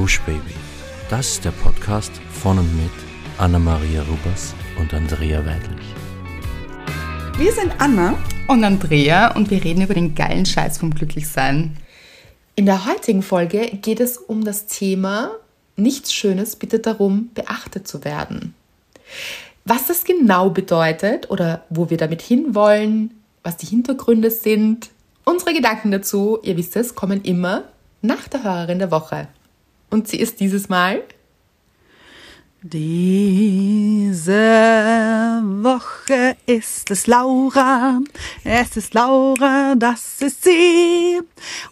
Gush Baby. Das ist der Podcast von und mit Anna-Maria Rubers und Andrea Weidlich. Wir sind Anna und Andrea und wir reden über den geilen Scheiß vom Glücklichsein. In der heutigen Folge geht es um das Thema Nichts Schönes bittet darum, beachtet zu werden. Was das genau bedeutet oder wo wir damit hinwollen, was die Hintergründe sind, unsere Gedanken dazu, ihr wisst es, kommen immer nach der Hörerin der Woche. Und sie ist dieses Mal diese Woche ist es Laura, es ist Laura, das ist sie,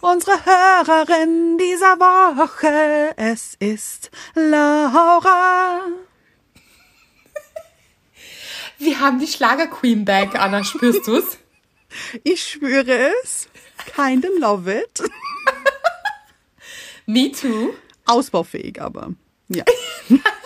unsere Hörerin dieser Woche, es ist Laura. Wir haben die Schlager-Queen back, Anna, spürst du's? Ich spüre es. Kind of love it. Me too. Ausbaufähig aber, ja.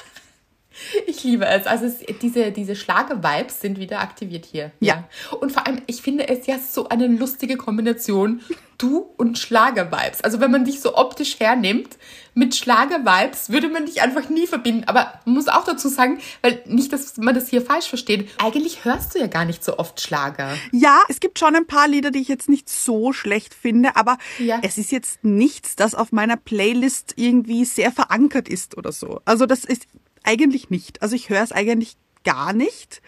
Ich liebe es. Also es, diese, diese Schlager-Vibes sind wieder aktiviert hier. Ja. ja. Und vor allem, ich finde es ja so eine lustige Kombination. Du und Schlager-Vibes. Also wenn man dich so optisch hernimmt, mit Schlager-Vibes würde man dich einfach nie verbinden. Aber man muss auch dazu sagen, weil nicht, dass man das hier falsch versteht. Eigentlich hörst du ja gar nicht so oft Schlager. Ja, es gibt schon ein paar Lieder, die ich jetzt nicht so schlecht finde, aber ja. es ist jetzt nichts, das auf meiner Playlist irgendwie sehr verankert ist oder so. Also das ist eigentlich nicht. Also ich höre es eigentlich gar nicht.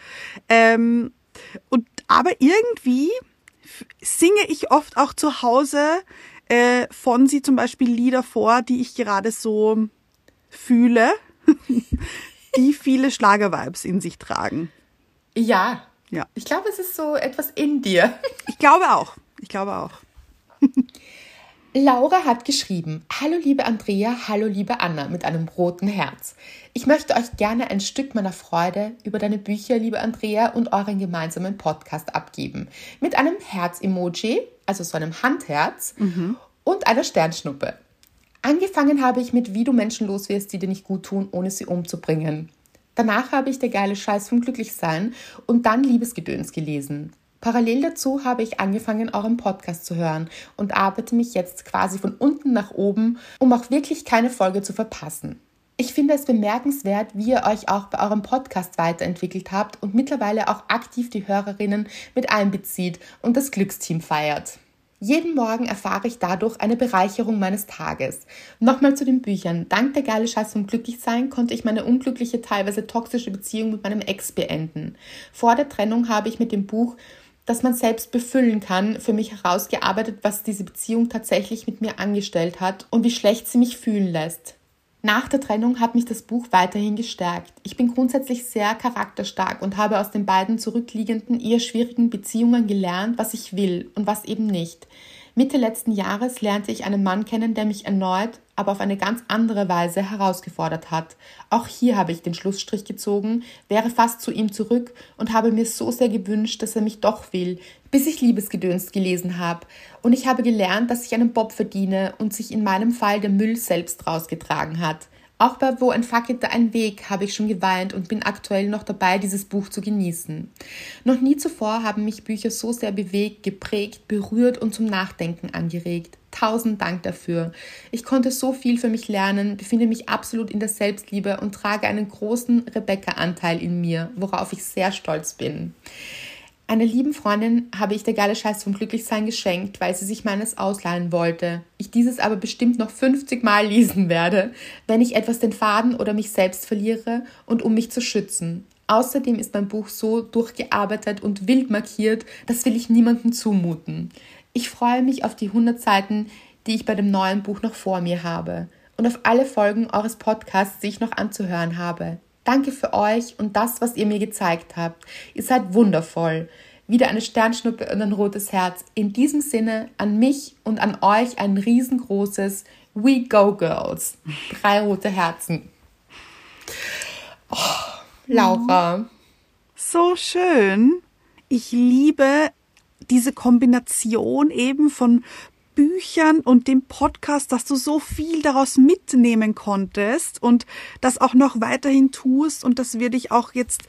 Ähm, und aber irgendwie singe ich oft auch zu Hause äh, von sie zum Beispiel Lieder vor, die ich gerade so fühle, die viele Schlagervibes in sich tragen. Ja. Ja. Ich glaube, es ist so etwas in dir. ich glaube auch. Ich glaube auch. Laura hat geschrieben, Hallo liebe Andrea, hallo liebe Anna mit einem roten Herz. Ich möchte euch gerne ein Stück meiner Freude über deine Bücher, liebe Andrea, und euren gemeinsamen Podcast abgeben. Mit einem Herz-Emoji, also so einem Handherz, mhm. und einer Sternschnuppe. Angefangen habe ich mit Wie du Menschen loswirst, die dir nicht gut tun, ohne sie umzubringen. Danach habe ich Der geile Scheiß vom Glücklichsein und dann Liebesgedöns gelesen. Parallel dazu habe ich angefangen, euren Podcast zu hören und arbeite mich jetzt quasi von unten nach oben, um auch wirklich keine Folge zu verpassen. Ich finde es bemerkenswert, wie ihr euch auch bei eurem Podcast weiterentwickelt habt und mittlerweile auch aktiv die Hörerinnen mit einbezieht und das Glücksteam feiert. Jeden Morgen erfahre ich dadurch eine Bereicherung meines Tages. Nochmal zu den Büchern. Dank der geile Scheiß vom Glücklichsein konnte ich meine unglückliche, teilweise toxische Beziehung mit meinem Ex beenden. Vor der Trennung habe ich mit dem Buch das man selbst befüllen kann, für mich herausgearbeitet, was diese Beziehung tatsächlich mit mir angestellt hat und wie schlecht sie mich fühlen lässt. Nach der Trennung hat mich das Buch weiterhin gestärkt. Ich bin grundsätzlich sehr charakterstark und habe aus den beiden zurückliegenden, eher schwierigen Beziehungen gelernt, was ich will und was eben nicht. Mitte letzten Jahres lernte ich einen Mann kennen, der mich erneut, aber auf eine ganz andere Weise herausgefordert hat. Auch hier habe ich den Schlussstrich gezogen, wäre fast zu ihm zurück und habe mir so sehr gewünscht, dass er mich doch will, bis ich Liebesgedöns gelesen habe. Und ich habe gelernt, dass ich einen Bob verdiene und sich in meinem Fall der Müll selbst rausgetragen hat. Auch bei Wo entfackelte ein Weg habe ich schon geweint und bin aktuell noch dabei, dieses Buch zu genießen. Noch nie zuvor haben mich Bücher so sehr bewegt, geprägt, berührt und zum Nachdenken angeregt. Tausend Dank dafür. Ich konnte so viel für mich lernen, befinde mich absolut in der Selbstliebe und trage einen großen Rebecca-Anteil in mir, worauf ich sehr stolz bin. Einer lieben Freundin habe ich der geile Scheiß vom Glücklichsein geschenkt, weil sie sich meines ausleihen wollte. Ich dieses aber bestimmt noch 50 Mal lesen werde, wenn ich etwas den Faden oder mich selbst verliere und um mich zu schützen. Außerdem ist mein Buch so durchgearbeitet und wild markiert, das will ich niemandem zumuten. Ich freue mich auf die 100 Seiten, die ich bei dem neuen Buch noch vor mir habe und auf alle Folgen eures Podcasts, die ich noch anzuhören habe. Danke für euch und das, was ihr mir gezeigt habt. Ihr seid wundervoll. Wieder eine Sternschnuppe und ein rotes Herz. In diesem Sinne an mich und an euch ein riesengroßes We Go Girls. Drei rote Herzen. Oh, Laura. So schön. Ich liebe diese Kombination eben von Büchern und dem Podcast, dass du so viel daraus mitnehmen konntest und das auch noch weiterhin tust und das wir dich auch jetzt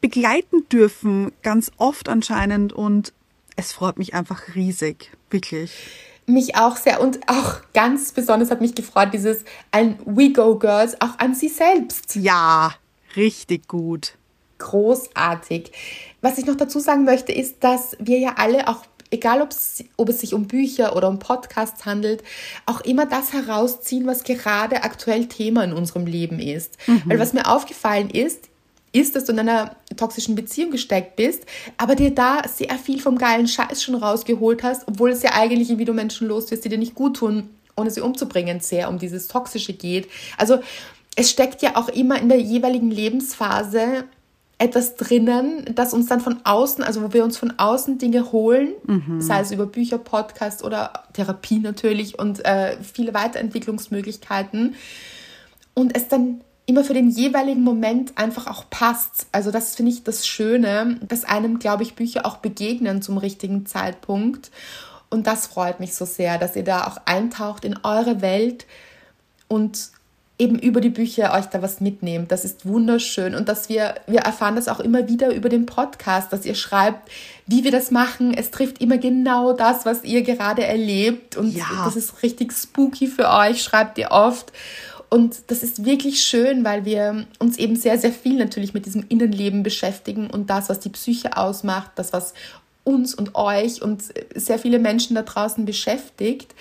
begleiten dürfen, ganz oft anscheinend und es freut mich einfach riesig, wirklich. Mich auch sehr und auch ganz besonders hat mich gefreut, dieses ein We Go Girls auch an sie selbst. Ja, richtig gut. Großartig. Was ich noch dazu sagen möchte, ist, dass wir ja alle auch egal ob es, sich um Bücher oder um Podcasts handelt, auch immer das herausziehen, was gerade aktuell Thema in unserem Leben ist. Mhm. Weil was mir aufgefallen ist, ist, dass du in einer toxischen Beziehung gesteckt bist, aber dir da sehr viel vom geilen Scheiß schon rausgeholt hast, obwohl es ja eigentlich, wie du Menschen loswirst, die dir nicht gut tun, ohne sie umzubringen, sehr um dieses Toxische geht. Also es steckt ja auch immer in der jeweiligen Lebensphase etwas drinnen, das uns dann von außen, also wo wir uns von außen Dinge holen, mhm. sei es über Bücher, Podcasts oder Therapie natürlich und äh, viele Weiterentwicklungsmöglichkeiten und es dann immer für den jeweiligen Moment einfach auch passt. Also das finde ich das Schöne, dass einem, glaube ich, Bücher auch begegnen zum richtigen Zeitpunkt. Und das freut mich so sehr, dass ihr da auch eintaucht in eure Welt und eben über die Bücher euch da was mitnehmt. Das ist wunderschön und dass wir, wir erfahren das auch immer wieder über den Podcast, dass ihr schreibt, wie wir das machen. Es trifft immer genau das, was ihr gerade erlebt und ja. das ist richtig spooky für euch, schreibt ihr oft. Und das ist wirklich schön, weil wir uns eben sehr, sehr viel natürlich mit diesem Innenleben beschäftigen und das, was die Psyche ausmacht, das, was uns und euch und sehr viele Menschen da draußen beschäftigt.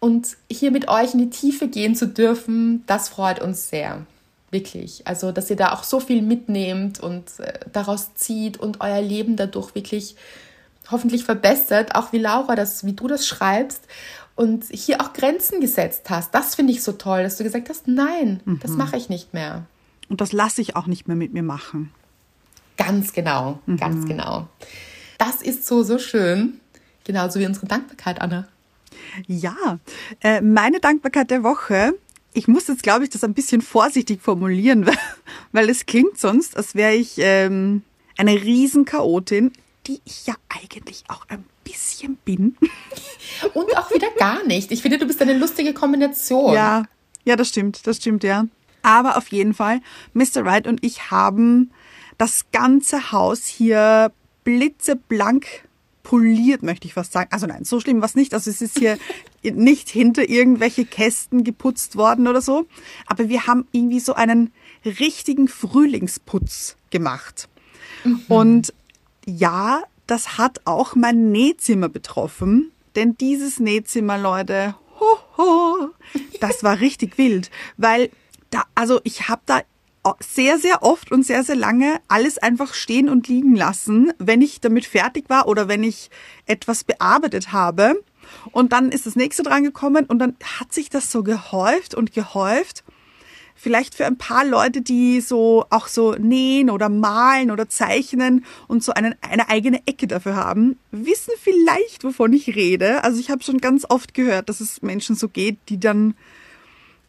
Und hier mit euch in die Tiefe gehen zu dürfen, das freut uns sehr. Wirklich. Also, dass ihr da auch so viel mitnehmt und äh, daraus zieht und euer Leben dadurch wirklich hoffentlich verbessert, auch wie Laura das, wie du das schreibst und hier auch Grenzen gesetzt hast. Das finde ich so toll, dass du gesagt hast, nein, mhm. das mache ich nicht mehr. Und das lasse ich auch nicht mehr mit mir machen. Ganz genau, mhm. ganz genau. Das ist so, so schön. Genauso wie unsere Dankbarkeit, Anna. Ja, äh, meine Dankbarkeit der Woche. Ich muss jetzt, glaube ich, das ein bisschen vorsichtig formulieren, weil es klingt sonst, als wäre ich ähm, eine Riesenchaotin, die ich ja eigentlich auch ein bisschen bin. Und auch wieder gar nicht. Ich finde, du bist eine lustige Kombination. Ja, ja, das stimmt, das stimmt, ja. Aber auf jeden Fall, Mr. Wright und ich haben das ganze Haus hier blitzeblank poliert, möchte ich fast sagen. Also nein, so schlimm war es nicht. Also es ist hier nicht hinter irgendwelche Kästen geputzt worden oder so. Aber wir haben irgendwie so einen richtigen Frühlingsputz gemacht. Mhm. Und ja, das hat auch mein Nähzimmer betroffen. Denn dieses Nähzimmer, Leute, ho, ho, das war richtig wild. Weil da, also ich habe da sehr, sehr oft und sehr, sehr lange alles einfach stehen und liegen lassen, wenn ich damit fertig war oder wenn ich etwas bearbeitet habe. Und dann ist das nächste dran gekommen und dann hat sich das so gehäuft und gehäuft vielleicht für ein paar Leute, die so auch so nähen oder malen oder zeichnen und so einen, eine eigene Ecke dafür haben, wissen vielleicht, wovon ich rede. Also ich habe schon ganz oft gehört, dass es Menschen so geht, die dann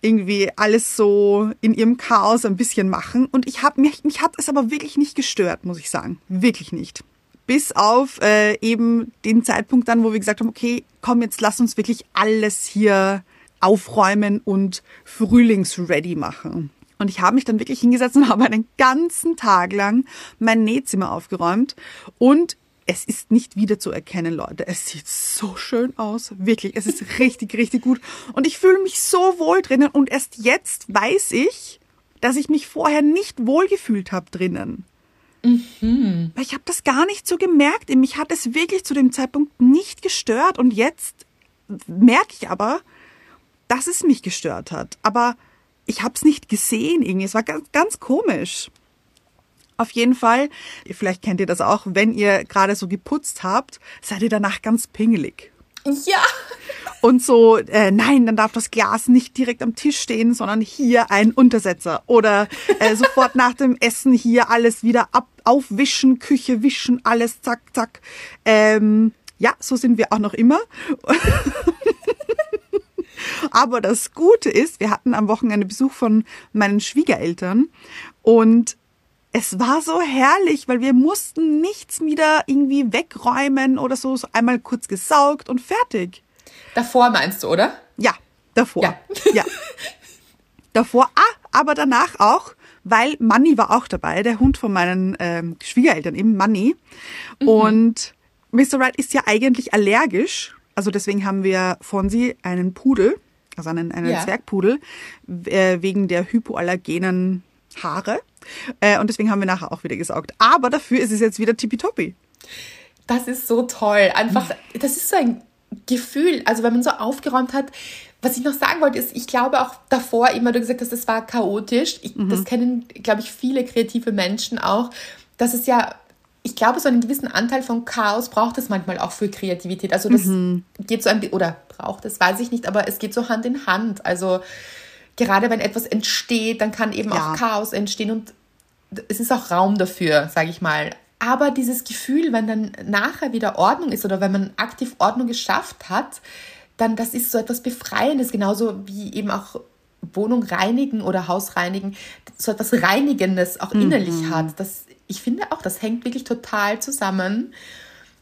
irgendwie alles so in ihrem Chaos ein bisschen machen. Und ich habe mich, mich hat es aber wirklich nicht gestört, muss ich sagen. Wirklich nicht. Bis auf äh, eben den Zeitpunkt dann, wo wir gesagt haben, okay, komm, jetzt lass uns wirklich alles hier aufräumen und frühlingsready machen. Und ich habe mich dann wirklich hingesetzt und habe einen ganzen Tag lang mein Nähzimmer aufgeräumt und es ist nicht wieder zu erkennen, Leute. Es sieht so schön aus. Wirklich. Es ist richtig, richtig gut. Und ich fühle mich so wohl drinnen. Und erst jetzt weiß ich, dass ich mich vorher nicht wohl gefühlt habe drinnen. Mhm. Weil ich habe das gar nicht so gemerkt. Mich hat es wirklich zu dem Zeitpunkt nicht gestört. Und jetzt merke ich aber, dass es mich gestört hat. Aber ich habe es nicht gesehen irgendwie. Es war ganz, ganz komisch. Auf jeden Fall, vielleicht kennt ihr das auch, wenn ihr gerade so geputzt habt, seid ihr danach ganz pingelig. Ja. Und so, äh, nein, dann darf das Glas nicht direkt am Tisch stehen, sondern hier ein Untersetzer. Oder äh, sofort nach dem Essen hier alles wieder ab, aufwischen, Küche wischen, alles zack, zack. Ähm, ja, so sind wir auch noch immer. Aber das Gute ist, wir hatten am Wochenende Besuch von meinen Schwiegereltern und es war so herrlich, weil wir mussten nichts wieder irgendwie wegräumen oder so, so einmal kurz gesaugt und fertig. Davor meinst du, oder? Ja, davor. Ja. ja. Davor, ah, aber danach auch, weil Manny war auch dabei, der Hund von meinen ähm, Schwiegereltern, eben Manny. Mhm. Und Mr. Wright ist ja eigentlich allergisch Also deswegen haben wir von sie einen Pudel, also einen, einen ja. Zwergpudel, äh, wegen der hypoallergenen Haare. Äh, und deswegen haben wir nachher auch wieder gesaugt. Aber dafür ist es jetzt wieder tippitoppi. Das ist so toll. Einfach, das ist so ein Gefühl, also wenn man so aufgeräumt hat, was ich noch sagen wollte, ist, ich glaube auch davor, immer du gesagt hast, das war chaotisch. Ich, mhm. Das kennen, glaube ich, viele kreative Menschen auch, dass es ja, ich glaube, so einen gewissen Anteil von Chaos braucht es manchmal auch für Kreativität. Also das mhm. geht so ein oder braucht es, weiß ich nicht, aber es geht so Hand in Hand. Also gerade wenn etwas entsteht, dann kann eben ja. auch Chaos entstehen und es ist auch Raum dafür, sage ich mal. Aber dieses Gefühl, wenn dann nachher wieder Ordnung ist oder wenn man aktiv Ordnung geschafft hat, dann das ist so etwas Befreiendes, genauso wie eben auch Wohnung reinigen oder Haus reinigen, so etwas Reinigendes auch innerlich mhm. hat. Das, ich finde auch, das hängt wirklich total zusammen,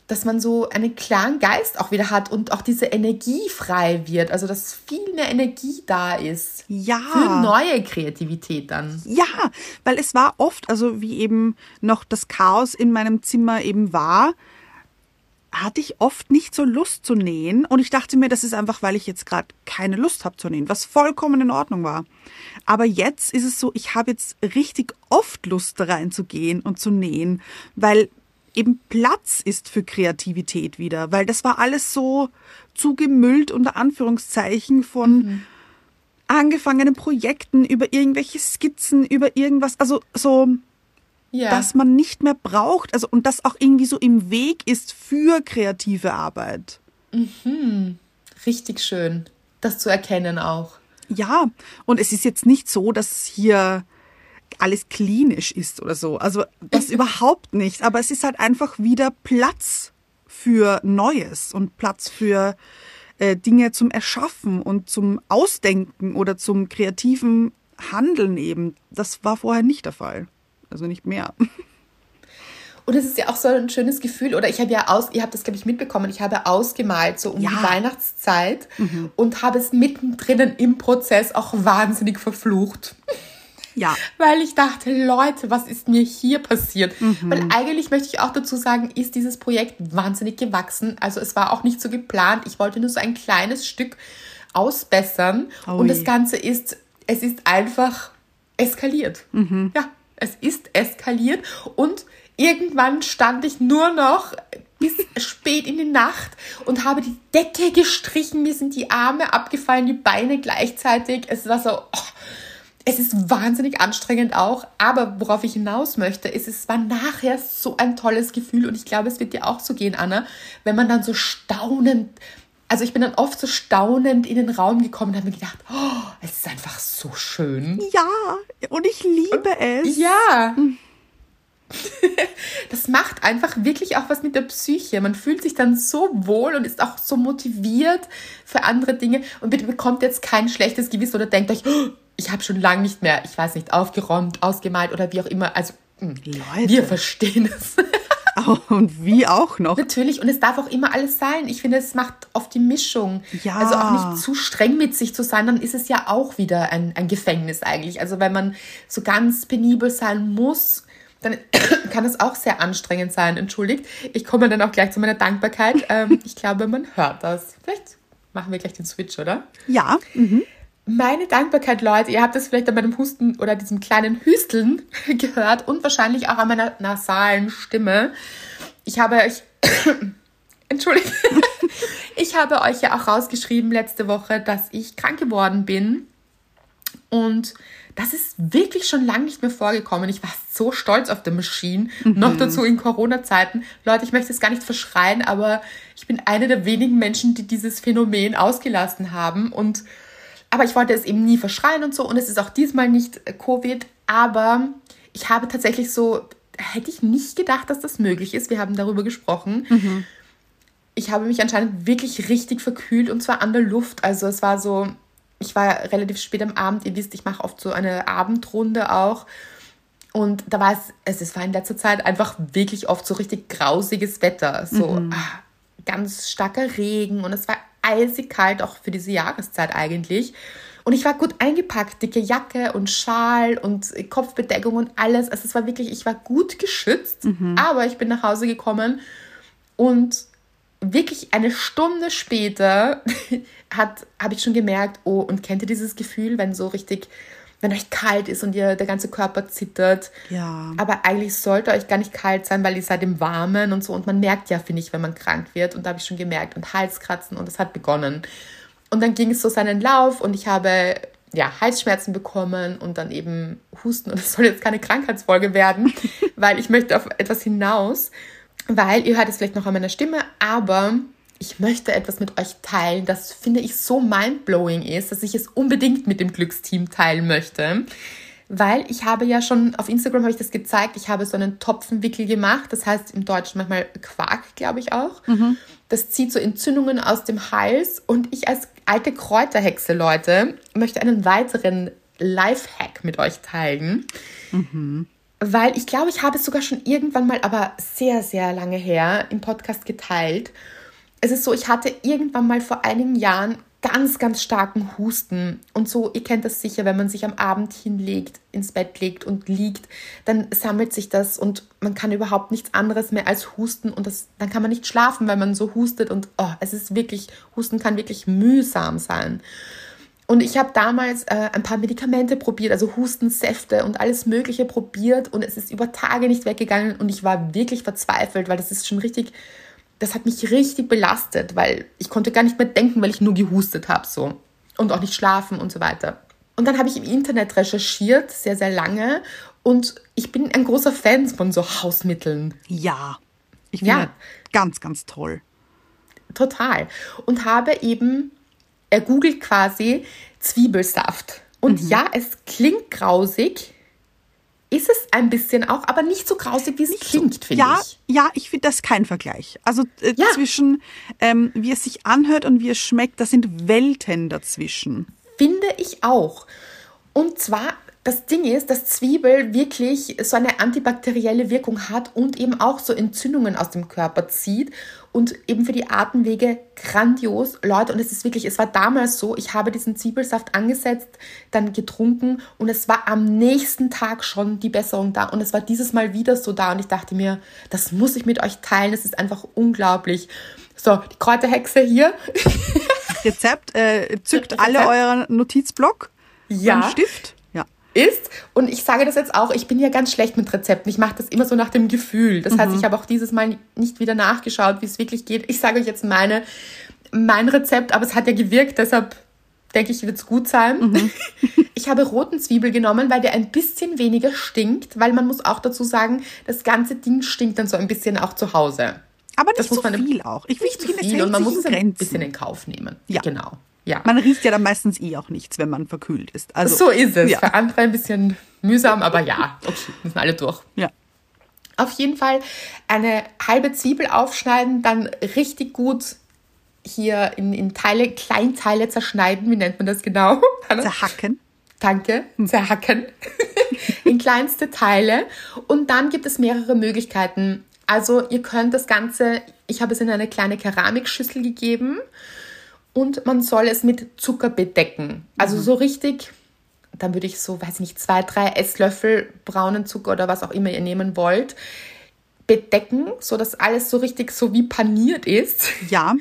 dass man so einen klaren Geist auch wieder hat und auch diese Energie frei wird. Also, dass viel mehr Energie da ist. Ja. Für neue Kreativität dann. Ja, weil es war oft, also wie eben noch das Chaos in meinem Zimmer eben war, hatte ich oft nicht so Lust zu nähen und ich dachte mir, das ist einfach, weil ich jetzt gerade keine Lust habe zu nähen, was vollkommen in Ordnung war. Aber jetzt ist es so, ich habe jetzt richtig oft Lust reinzugehen und zu nähen, weil eben Platz ist für Kreativität wieder, weil das war alles so zugemüllt unter Anführungszeichen von mhm. angefangenen Projekten über irgendwelche Skizzen, über irgendwas, also so ja. das man nicht mehr braucht, also und das auch irgendwie so im Weg ist für kreative Arbeit. Mhm. Richtig schön, das zu erkennen auch. Ja, und es ist jetzt nicht so, dass hier alles klinisch ist oder so. Also das überhaupt nicht. Aber es ist halt einfach wieder Platz für Neues und Platz für äh, Dinge zum Erschaffen und zum Ausdenken oder zum kreativen Handeln eben. Das war vorher nicht der Fall also nicht mehr. Und es ist ja auch so ein schönes Gefühl, oder ich habe ja aus, ihr habt das, glaube ich, mitbekommen, ich habe ausgemalt, so um ja. die Weihnachtszeit mhm. und habe es mittendrin im Prozess auch wahnsinnig verflucht. Ja. Weil ich dachte, Leute, was ist mir hier passiert? Mhm. Weil eigentlich möchte ich auch dazu sagen, ist dieses Projekt wahnsinnig gewachsen. Also es war auch nicht so geplant. Ich wollte nur so ein kleines Stück ausbessern. Oh und das Ganze ist, es ist einfach eskaliert. Mhm. Ja, es ist eskaliert und irgendwann stand ich nur noch bis spät in die Nacht und habe die Decke gestrichen. Mir sind die Arme abgefallen, die Beine gleichzeitig. Es war so, oh, es ist wahnsinnig anstrengend auch. Aber worauf ich hinaus möchte, ist, es war nachher so ein tolles Gefühl und ich glaube, es wird dir auch so gehen, Anna, wenn man dann so staunend also ich bin dann oft so staunend in den Raum gekommen und habe mir gedacht, oh, es ist einfach so schön. Ja, und ich liebe und, es. Ja. Hm. Das macht einfach wirklich auch was mit der Psyche. Man fühlt sich dann so wohl und ist auch so motiviert für andere Dinge und bitte bekommt jetzt kein schlechtes Gewissen oder denkt euch, oh, ich habe schon lange nicht mehr, ich weiß nicht, aufgeräumt, ausgemalt oder wie auch immer. Also hm, Leute. wir verstehen es. Und wie auch noch. Natürlich, und es darf auch immer alles sein. Ich finde, es macht oft die Mischung. Ja. Also auch nicht zu streng mit sich zu sein, dann ist es ja auch wieder ein, ein Gefängnis eigentlich. Also wenn man so ganz penibel sein muss, dann kann es auch sehr anstrengend sein. Entschuldigt. Ich komme dann auch gleich zu meiner Dankbarkeit. Ähm, ich glaube, man hört das. Vielleicht machen wir gleich den Switch, oder? Ja. Mhm. Meine Dankbarkeit, Leute, ihr habt das vielleicht an meinem Husten oder diesem kleinen Hüsteln gehört und wahrscheinlich auch an meiner nasalen Stimme. Ich habe euch, entschuldigt, ich habe euch ja auch rausgeschrieben letzte Woche, dass ich krank geworden bin. Und das ist wirklich schon lange nicht mehr vorgekommen. Ich war so stolz auf der Maschine. Mhm. Noch dazu in Corona-Zeiten. Leute, ich möchte es gar nicht verschreien, aber ich bin eine der wenigen Menschen, die dieses Phänomen ausgelassen haben. Und aber ich wollte es eben nie verschreien und so. Und es ist auch diesmal nicht äh, Covid. Aber ich habe tatsächlich so, hätte ich nicht gedacht, dass das möglich ist. Wir haben darüber gesprochen. Mhm. Ich habe mich anscheinend wirklich richtig verkühlt und zwar an der Luft. Also es war so, ich war relativ spät am Abend. Ihr wisst, ich mache oft so eine Abendrunde auch. Und da war es, es war in letzter Zeit einfach wirklich oft so richtig grausiges Wetter. So mhm. ah, ganz starker Regen und es war eisig kalt, auch für diese Jahreszeit eigentlich. Und ich war gut eingepackt, dicke Jacke und Schal und Kopfbedeckung und alles. Also es war wirklich, ich war gut geschützt, mhm. aber ich bin nach Hause gekommen und wirklich eine Stunde später habe ich schon gemerkt, oh, und kennt ihr dieses Gefühl, wenn so richtig, wenn euch kalt ist und ihr der ganze Körper zittert. Ja. Aber eigentlich sollte euch gar nicht kalt sein, weil ihr seid im Warmen und so. Und man merkt ja, finde ich, wenn man krank wird. Und da habe ich schon gemerkt. Und Halskratzen und es hat begonnen. Und dann ging es so seinen Lauf und ich habe ja, Halsschmerzen bekommen und dann eben Husten. Und es soll jetzt keine Krankheitsfolge werden, weil ich möchte auf etwas hinaus. Weil ihr hört es vielleicht noch an meiner Stimme, aber ich möchte etwas mit euch teilen, das finde ich so mindblowing ist, dass ich es unbedingt mit dem Glücksteam teilen möchte. Weil ich habe ja schon auf Instagram habe ich das gezeigt, ich habe so einen Topfenwickel gemacht, das heißt im Deutschen manchmal Quark, glaube ich auch. Mhm. Das zieht so Entzündungen aus dem Hals und ich als alte Kräuterhexe, Leute, möchte einen weiteren Lifehack mit euch teilen. Mhm. Weil ich glaube, ich habe es sogar schon irgendwann mal, aber sehr, sehr lange her im Podcast geteilt es ist so, ich hatte irgendwann mal vor einigen Jahren ganz, ganz starken Husten. Und so, ihr kennt das sicher, wenn man sich am Abend hinlegt, ins Bett legt und liegt, dann sammelt sich das und man kann überhaupt nichts anderes mehr als husten und das, dann kann man nicht schlafen, weil man so hustet und oh, es ist wirklich, Husten kann wirklich mühsam sein. Und ich habe damals äh, ein paar Medikamente probiert, also Hustensäfte und alles Mögliche probiert und es ist über Tage nicht weggegangen und ich war wirklich verzweifelt, weil das ist schon richtig das hat mich richtig belastet, weil ich konnte gar nicht mehr denken, weil ich nur gehustet habe so und auch nicht schlafen und so weiter. Und dann habe ich im Internet recherchiert, sehr, sehr lange. Und ich bin ein großer Fan von so Hausmitteln. Ja, ich finde ja. ganz, ganz toll. Total. Und habe eben ergoogelt quasi Zwiebelsaft. Und mhm. ja, es klingt grausig, ist es ein bisschen auch, aber nicht so grausig, wie es nicht klingt, so. finde ja, ich. Ja, ich finde das kein Vergleich. Also äh, ja. zwischen, ähm, wie es sich anhört und wie es schmeckt, das sind Welten dazwischen. Finde ich auch. Und zwar das Ding ist, dass Zwiebel wirklich so eine antibakterielle Wirkung hat und eben auch so Entzündungen aus dem Körper zieht und eben für die Atemwege grandios. Leute, und es ist wirklich, es war damals so, ich habe diesen Zwiebelsaft angesetzt, dann getrunken und es war am nächsten Tag schon die Besserung da und es war dieses Mal wieder so da und ich dachte mir, das muss ich mit euch teilen, es ist einfach unglaublich. So, die Kräuterhexe hier. Rezept, äh, zückt Rezept. alle euren Notizblock. Ja. Stift ist. Und ich sage das jetzt auch, ich bin ja ganz schlecht mit Rezepten. Ich mache das immer so nach dem Gefühl. Das mhm. heißt, ich habe auch dieses Mal nicht wieder nachgeschaut, wie es wirklich geht. Ich sage euch jetzt meine, mein Rezept, aber es hat ja gewirkt, deshalb denke ich, wird es gut sein. Mhm. Ich habe roten Zwiebel genommen, weil der ein bisschen weniger stinkt, weil man muss auch dazu sagen, das ganze Ding stinkt dann so ein bisschen auch zu Hause. Aber nicht das muss so man viel auch. Ich nicht zu viel und man muss es ein bisschen in Kauf nehmen. Ja. Genau. Ja. Man riecht ja dann meistens eh auch nichts, wenn man verkühlt ist. Also, so ist es. Ja. Für andere ein bisschen mühsam, aber ja, okay, müssen alle durch. Ja. Auf jeden Fall eine halbe Zwiebel aufschneiden, dann richtig gut hier in, in Teile, Kleinteile zerschneiden. Wie nennt man das genau? Zerhacken. Danke, zerhacken. in kleinste Teile. Und dann gibt es mehrere Möglichkeiten. Also ihr könnt das Ganze, ich habe es in eine kleine Keramikschüssel gegeben und man soll es mit Zucker bedecken. Also mhm. so richtig, dann würde ich so, weiß ich nicht, zwei, drei Esslöffel braunen Zucker oder was auch immer ihr nehmen wollt, bedecken, sodass alles so richtig so wie paniert ist. Ja.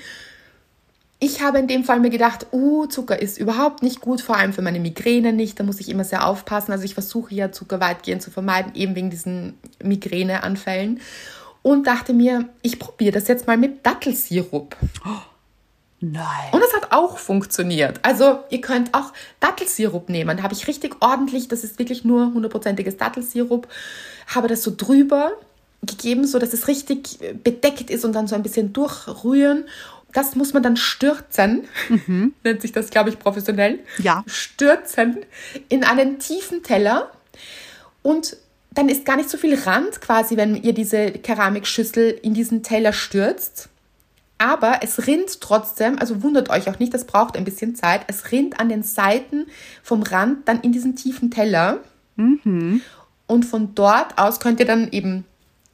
Ich habe in dem Fall mir gedacht, uh, Zucker ist überhaupt nicht gut, vor allem für meine Migräne nicht. Da muss ich immer sehr aufpassen. Also ich versuche ja Zucker weitgehend zu vermeiden, eben wegen diesen Migräneanfällen. Und dachte mir, ich probiere das jetzt mal mit Dattelsirup. Oh. Nein. Und es hat auch funktioniert. Also ihr könnt auch Dattelsirup nehmen. Da habe ich richtig ordentlich, das ist wirklich nur hundertprozentiges Dattelsirup, habe das so drüber gegeben, so dass es richtig bedeckt ist und dann so ein bisschen durchrühren. Das muss man dann stürzen, mhm. nennt sich das, glaube ich, professionell. Ja. Stürzen in einen tiefen Teller und dann ist gar nicht so viel Rand quasi, wenn ihr diese Keramikschüssel in diesen Teller stürzt aber es rinnt trotzdem, also wundert euch auch nicht, das braucht ein bisschen Zeit. Es rinnt an den Seiten vom Rand dann in diesen tiefen Teller. Mhm. Und von dort aus könnt ihr dann eben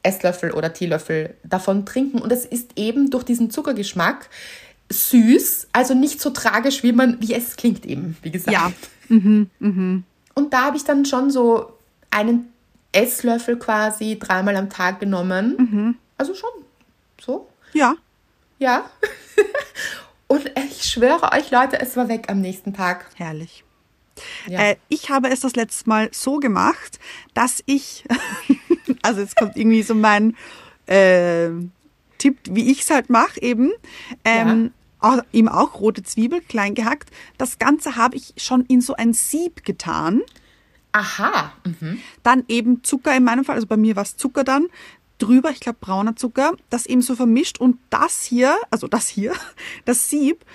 Esslöffel oder Teelöffel davon trinken. Und es ist eben durch diesen Zuckergeschmack süß, also nicht so tragisch, wie man, wie es klingt eben, wie gesagt. Ja. Mhm, mhm. Und da habe ich dann schon so einen Esslöffel quasi dreimal am Tag genommen. Mhm. Also schon so. Ja. Ja. Und ich schwöre euch, Leute, es war weg am nächsten Tag. Herrlich. Ja. Äh, ich habe es das letzte Mal so gemacht, dass ich, also jetzt kommt irgendwie so mein äh, Tipp, wie ich es halt mache, eben. Ähm, ja. auch, eben auch rote Zwiebel, klein gehackt. Das Ganze habe ich schon in so ein Sieb getan. Aha. Mhm. Dann eben Zucker in meinem Fall, also bei mir war es Zucker dann, drüber, ich glaube brauner Zucker, das eben so vermischt und das hier, also das hier, das Sieb,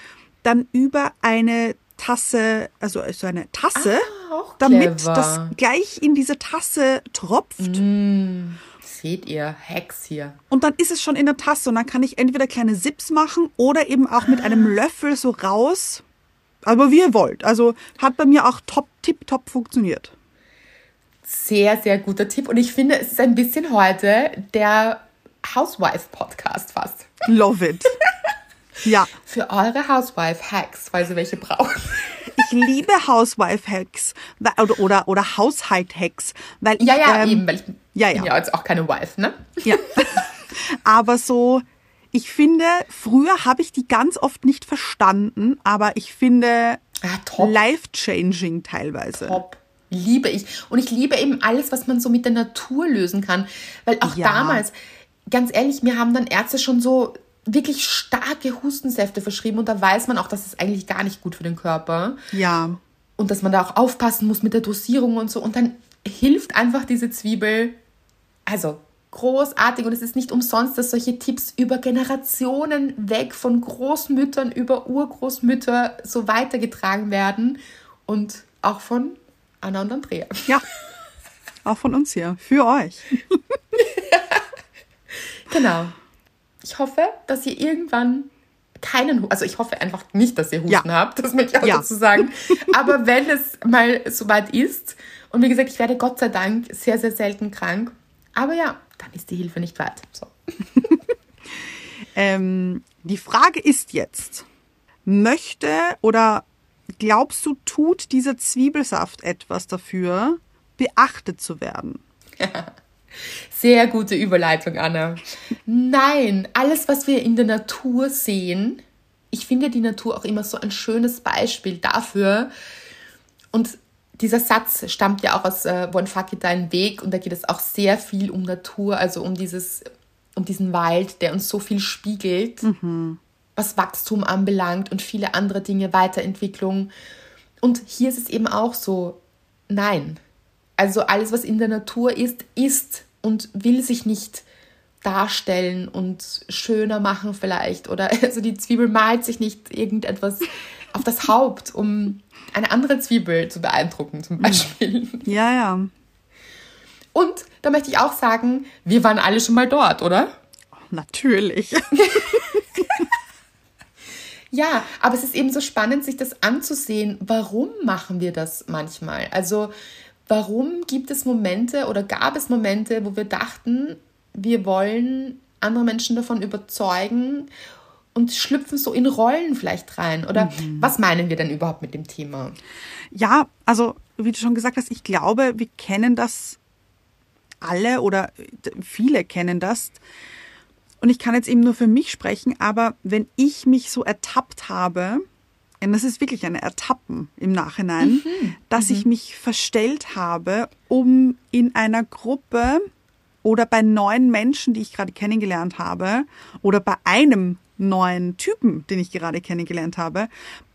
dann über eine Tasse, also so eine Tasse, ah, damit das gleich in diese Tasse tropft. Mm, seht ihr, Hex hier. Und dann ist es schon in der Tasse und dann kann ich entweder kleine Sips machen oder eben auch mit einem ah. Löffel so raus. Aber wie ihr wollt. Also hat bei mir auch top, tip, top funktioniert. Sehr, sehr guter Tipp. Und ich finde, es ist ein bisschen heute der Housewife-Podcast fast. Love it. ja. Für eure Housewife-Hacks, weil sie welche brauchen. Ich liebe Housewife-Hacks oder, oder, oder Haushalt-Hacks. Weil ja, ja, ähm, eben, weil ich ja, ja. bin ja jetzt auch keine Wife, ne? Ja. Aber so, ich finde, früher habe ich die ganz oft nicht verstanden, aber ich finde ah, life-changing teilweise. Top liebe ich. Und ich liebe eben alles, was man so mit der Natur lösen kann. Weil auch ja. damals, ganz ehrlich, mir haben dann Ärzte schon so wirklich starke Hustensäfte verschrieben und da weiß man auch, dass es eigentlich gar nicht gut für den Körper. Ja. Und dass man da auch aufpassen muss mit der Dosierung und so. Und dann hilft einfach diese Zwiebel. Also großartig und es ist nicht umsonst, dass solche Tipps über Generationen weg von Großmüttern über Urgroßmütter so weitergetragen werden und auch von Anna und Andrea. Ja, auch von uns hier, für euch. genau. Ich hoffe, dass ihr irgendwann keinen, also ich hoffe einfach nicht, dass ihr Husten ja. habt, das möchte ich auch ja. dazu sagen. Aber wenn es mal soweit ist, und wie gesagt, ich werde Gott sei Dank sehr, sehr selten krank, aber ja, dann ist die Hilfe nicht weit. So. ähm, die Frage ist jetzt, möchte oder glaubst du, tut dieser Zwiebelsaft etwas dafür, beachtet zu werden? Sehr gute Überleitung, Anna. Nein, alles, was wir in der Natur sehen, ich finde die Natur auch immer so ein schönes Beispiel dafür. Und dieser Satz stammt ja auch aus äh, One Fuck It Dein Weg und da geht es auch sehr viel um Natur, also um dieses, um diesen Wald, der uns so viel spiegelt. Mhm was Wachstum anbelangt und viele andere Dinge, Weiterentwicklung. Und hier ist es eben auch so, nein. Also alles, was in der Natur ist, ist und will sich nicht darstellen und schöner machen vielleicht. Oder also die Zwiebel malt sich nicht irgendetwas auf das Haupt, um eine andere Zwiebel zu beeindrucken, zum Beispiel. Ja, ja. Und da möchte ich auch sagen, wir waren alle schon mal dort, oder? Natürlich. Ja, aber es ist eben so spannend, sich das anzusehen. Warum machen wir das manchmal? Also, warum gibt es Momente oder gab es Momente, wo wir dachten, wir wollen andere Menschen davon überzeugen und schlüpfen so in Rollen vielleicht rein? Oder mhm. was meinen wir denn überhaupt mit dem Thema? Ja, also, wie du schon gesagt hast, ich glaube, wir kennen das alle oder viele kennen das und ich kann jetzt eben nur für mich sprechen, aber wenn ich mich so ertappt habe, und das ist wirklich eine Ertappen im Nachhinein, mhm. dass mhm. ich mich verstellt habe, um in einer Gruppe oder bei neuen Menschen, die ich gerade kennengelernt habe, oder bei einem neuen Typen, den ich gerade kennengelernt habe,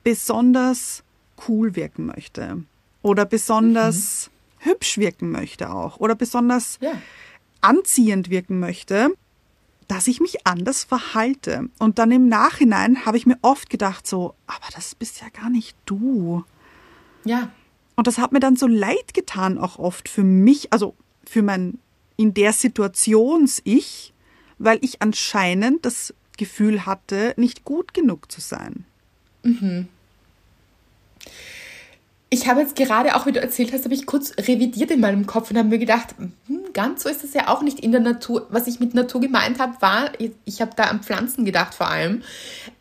besonders cool wirken möchte. Oder besonders mhm. hübsch wirken möchte auch. Oder besonders ja. anziehend wirken möchte dass ich mich anders verhalte. Und dann im Nachhinein habe ich mir oft gedacht, so, aber das bist ja gar nicht du. Ja. Und das hat mir dann so leid getan, auch oft für mich, also für mein in der Situations-Ich, weil ich anscheinend das Gefühl hatte, nicht gut genug zu sein. Mhm. Ich habe jetzt gerade auch, wie du erzählt hast, habe ich kurz revidiert in meinem Kopf und habe mir gedacht, hm, ganz so ist es ja auch nicht in der Natur. Was ich mit Natur gemeint habe, war, ich habe da an Pflanzen gedacht vor allem.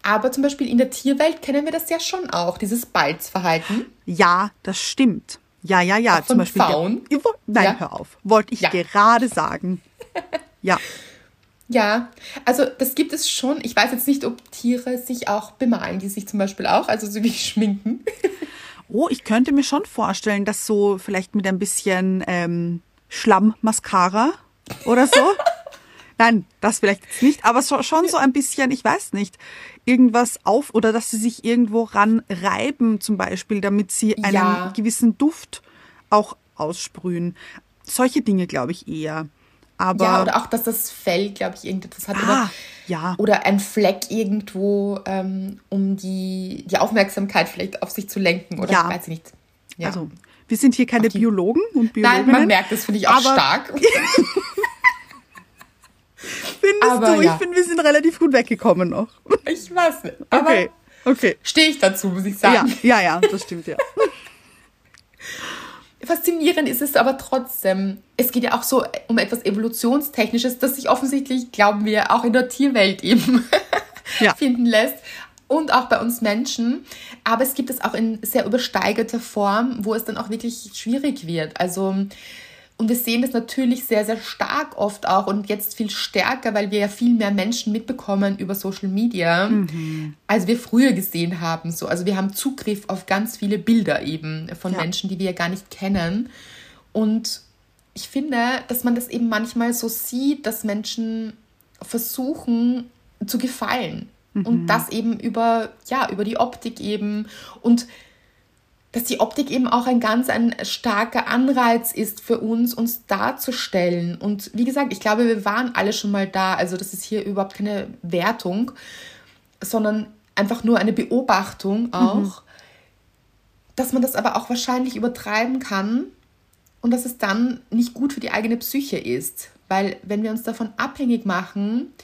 Aber zum Beispiel in der Tierwelt kennen wir das ja schon auch, dieses Balzverhalten. Ja, das stimmt. Ja, ja, ja. Auch zum Beispiel. Faun. Ja, nein, ja. hör auf. Wollte ich ja. gerade sagen. Ja. Ja, also das gibt es schon. Ich weiß jetzt nicht, ob Tiere sich auch bemalen, die sich zum Beispiel auch, also so wie schminken. Oh, ich könnte mir schon vorstellen, dass so vielleicht mit ein bisschen ähm, Schlamm-Mascara oder so. Nein, das vielleicht jetzt nicht, aber so, schon so ein bisschen, ich weiß nicht, irgendwas auf oder dass sie sich irgendwo ran reiben zum Beispiel, damit sie einen ja. gewissen Duft auch aussprühen. Solche Dinge glaube ich eher. Aber ja, oder auch, dass das Fell, glaube ich, irgendetwas hat. Ah, oder, ja. oder ein Fleck irgendwo, ähm, um die, die Aufmerksamkeit vielleicht auf sich zu lenken. Oder ja. weiß ich nicht. Ja. Also, wir sind hier keine Biologen und Biologinnen. Nein, man merkt, das finde ich auch stark. Findest aber, du? Ja. Ich finde, wir sind relativ gut weggekommen noch. Ich weiß nicht. okay, okay. Stehe ich dazu, muss ich sagen. Ja, ja, ja das stimmt, ja. Faszinierend ist es aber trotzdem. Es geht ja auch so um etwas Evolutionstechnisches, das sich offensichtlich, glauben wir, auch in der Tierwelt eben ja. finden lässt. Und auch bei uns Menschen. Aber es gibt es auch in sehr übersteigerter Form, wo es dann auch wirklich schwierig wird. Also und wir sehen das natürlich sehr, sehr stark oft auch und jetzt viel stärker, weil wir ja viel mehr Menschen mitbekommen über Social Media, mhm. als wir früher gesehen haben. So, also wir haben Zugriff auf ganz viele Bilder eben von ja. Menschen, die wir ja gar nicht kennen. Und ich finde, dass man das eben manchmal so sieht, dass Menschen versuchen zu gefallen. Mhm. Und das eben über, ja, über die Optik eben. Und dass die Optik eben auch ein ganz ein starker Anreiz ist für uns, uns darzustellen. Und wie gesagt, ich glaube, wir waren alle schon mal da. Also das ist hier überhaupt keine Wertung, sondern einfach nur eine Beobachtung mhm. auch, mhm. dass man das aber auch wahrscheinlich übertreiben kann und dass es dann nicht gut für die eigene Psyche ist. Weil wenn wir uns davon abhängig machen,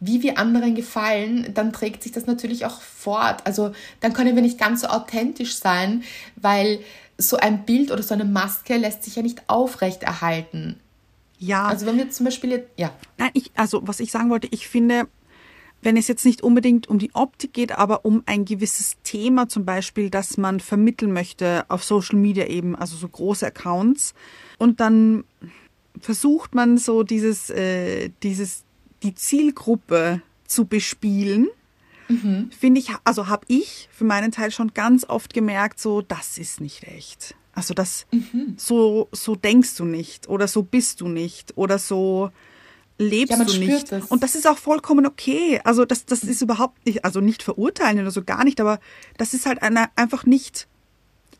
wie wir anderen gefallen, dann trägt sich das natürlich auch fort. Also dann können wir nicht ganz so authentisch sein, weil so ein Bild oder so eine Maske lässt sich ja nicht aufrechterhalten. Ja. Also wenn wir zum Beispiel, ja. Nein, ich, also was ich sagen wollte, ich finde, wenn es jetzt nicht unbedingt um die Optik geht, aber um ein gewisses Thema zum Beispiel, das man vermitteln möchte auf Social Media eben, also so große Accounts, und dann versucht man so dieses, äh, dieses die Zielgruppe zu bespielen, mhm. finde ich, also habe ich für meinen Teil schon ganz oft gemerkt, so, das ist nicht echt. Also das, mhm. so, so denkst du nicht oder so bist du nicht oder so lebst ja, du nicht. Das. Und das ist auch vollkommen okay. Also das, das ist überhaupt nicht, also nicht verurteilen oder so gar nicht, aber das ist halt eine, einfach nicht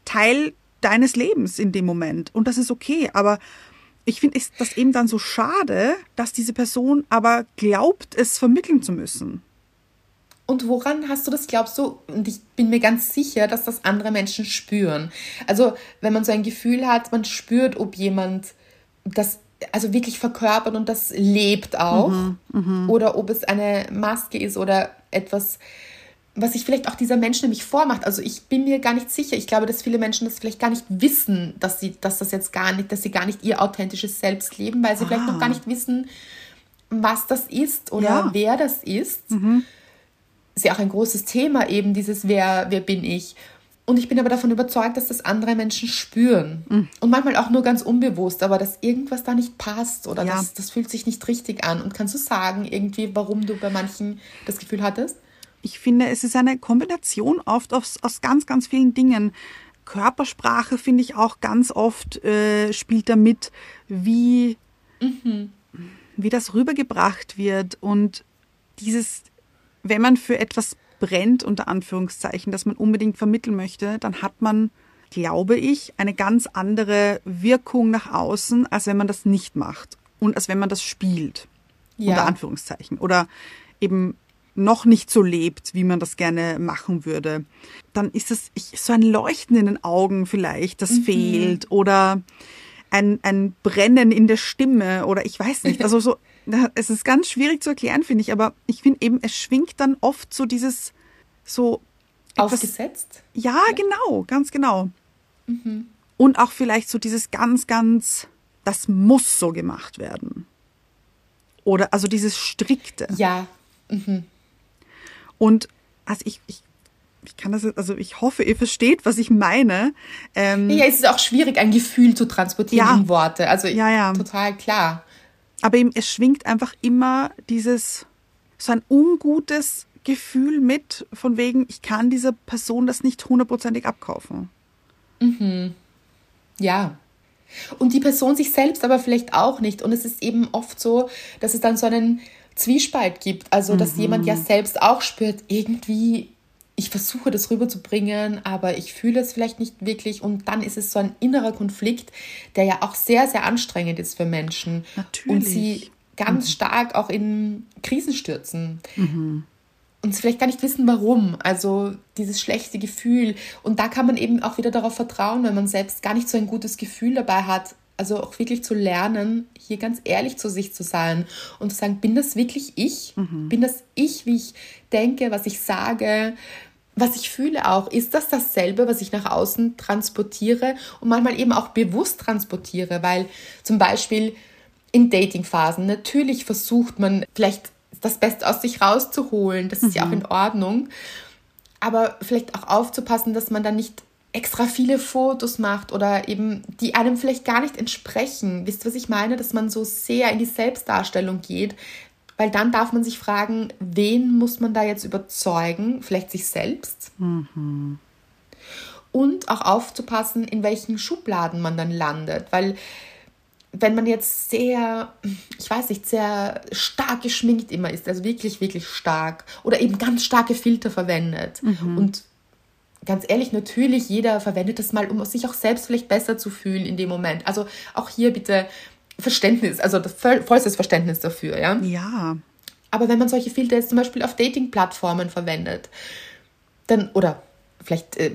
Teil deines Lebens in dem Moment. Und das ist okay. Aber ich finde das eben dann so schade, dass diese Person aber glaubt, es vermitteln zu müssen. Und woran hast du das, glaubst du? Und ich bin mir ganz sicher, dass das andere Menschen spüren. Also, wenn man so ein Gefühl hat, man spürt, ob jemand das also wirklich verkörpert und das lebt auch. Mhm, mh. Oder ob es eine Maske ist oder etwas, was sich vielleicht auch dieser Mensch nämlich vormacht. Also ich bin mir gar nicht sicher. Ich glaube, dass viele Menschen das vielleicht gar nicht wissen, dass sie, dass das jetzt gar nicht, dass sie gar nicht ihr authentisches Selbst leben, weil sie ah. vielleicht noch gar nicht wissen, was das ist oder ja. wer das ist. Mhm. Ist ja auch ein großes Thema eben, dieses Wer, wer bin ich? Und ich bin aber davon überzeugt, dass das andere Menschen spüren. Mhm. Und manchmal auch nur ganz unbewusst, aber dass irgendwas da nicht passt oder ja. das, das fühlt sich nicht richtig an. Und kannst du sagen, irgendwie, warum du bei manchen das Gefühl hattest? Ich finde, es ist eine Kombination oft aus, aus ganz, ganz vielen Dingen. Körpersprache finde ich auch ganz oft äh, spielt damit, wie, mhm. wie das rübergebracht wird und dieses, wenn man für etwas brennt, unter Anführungszeichen, das man unbedingt vermitteln möchte, dann hat man, glaube ich, eine ganz andere Wirkung nach außen, als wenn man das nicht macht und als wenn man das spielt, ja. unter Anführungszeichen. Oder eben noch nicht so lebt, wie man das gerne machen würde, dann ist das so ein Leuchten in den Augen vielleicht, das mhm. fehlt oder ein, ein Brennen in der Stimme oder ich weiß nicht. Also so, es ist ganz schwierig zu erklären, finde ich, aber ich finde eben, es schwingt dann oft so dieses so etwas, aufgesetzt. Ja, ja, genau, ganz genau. Mhm. Und auch vielleicht so dieses ganz, ganz, das muss so gemacht werden. Oder also dieses strikte. Ja. Mhm. Und also ich, ich ich kann das, also ich hoffe, ihr versteht, was ich meine. Ähm, ja, es ist auch schwierig, ein Gefühl zu transportieren ja, in Worte. Also ja, ja. total klar. Aber eben, es schwingt einfach immer dieses, so ein ungutes Gefühl mit, von wegen, ich kann dieser Person das nicht hundertprozentig abkaufen. Mhm. Ja. Und die Person sich selbst aber vielleicht auch nicht. Und es ist eben oft so, dass es dann so einen Zwiespalt gibt. Also, dass mhm. jemand ja selbst auch spürt, irgendwie, ich versuche das rüberzubringen, aber ich fühle es vielleicht nicht wirklich. Und dann ist es so ein innerer Konflikt, der ja auch sehr, sehr anstrengend ist für Menschen. Natürlich. Und sie ganz mhm. stark auch in Krisen stürzen. Mhm. Und sie vielleicht gar nicht wissen, warum. Also dieses schlechte Gefühl. Und da kann man eben auch wieder darauf vertrauen, wenn man selbst gar nicht so ein gutes Gefühl dabei hat, also auch wirklich zu lernen, hier ganz ehrlich zu sich zu sein und zu sagen, bin das wirklich ich? Mhm. Bin das ich, wie ich denke, was ich sage, was ich fühle auch? Ist das dasselbe, was ich nach außen transportiere und manchmal eben auch bewusst transportiere? Weil zum Beispiel in Datingphasen natürlich versucht man vielleicht das Beste aus sich rauszuholen, das ist mhm. ja auch in Ordnung, aber vielleicht auch aufzupassen, dass man dann nicht extra viele Fotos macht oder eben die einem vielleicht gar nicht entsprechen. Wisst ihr, was ich meine? Dass man so sehr in die Selbstdarstellung geht, weil dann darf man sich fragen, wen muss man da jetzt überzeugen? Vielleicht sich selbst. Mhm. Und auch aufzupassen, in welchen Schubladen man dann landet, weil wenn man jetzt sehr, ich weiß nicht, sehr stark geschminkt immer ist, also wirklich, wirklich stark oder eben ganz starke Filter verwendet mhm. und ganz ehrlich, natürlich, jeder verwendet das mal, um sich auch selbst vielleicht besser zu fühlen in dem Moment. Also auch hier bitte Verständnis, also vollstes Verständnis dafür, ja? Ja. Aber wenn man solche Filter jetzt zum Beispiel auf Dating-Plattformen verwendet, dann, oder vielleicht äh,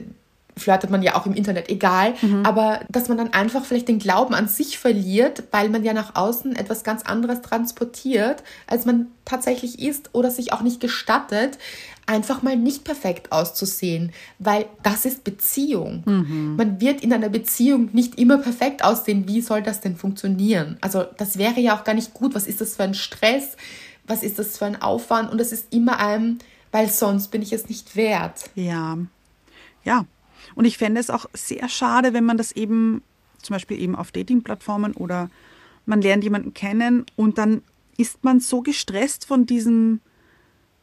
flirtet man ja auch im Internet, egal, mhm. aber dass man dann einfach vielleicht den Glauben an sich verliert, weil man ja nach außen etwas ganz anderes transportiert, als man tatsächlich ist oder sich auch nicht gestattet, einfach mal nicht perfekt auszusehen, weil das ist Beziehung. Mhm. Man wird in einer Beziehung nicht immer perfekt aussehen. Wie soll das denn funktionieren? Also das wäre ja auch gar nicht gut. Was ist das für ein Stress? Was ist das für ein Aufwand? Und es ist immer einem, weil sonst bin ich es nicht wert. Ja, ja, und ich fände es auch sehr schade, wenn man das eben zum Beispiel eben auf Dating-Plattformen oder man lernt jemanden kennen und dann ist man so gestresst von diesem,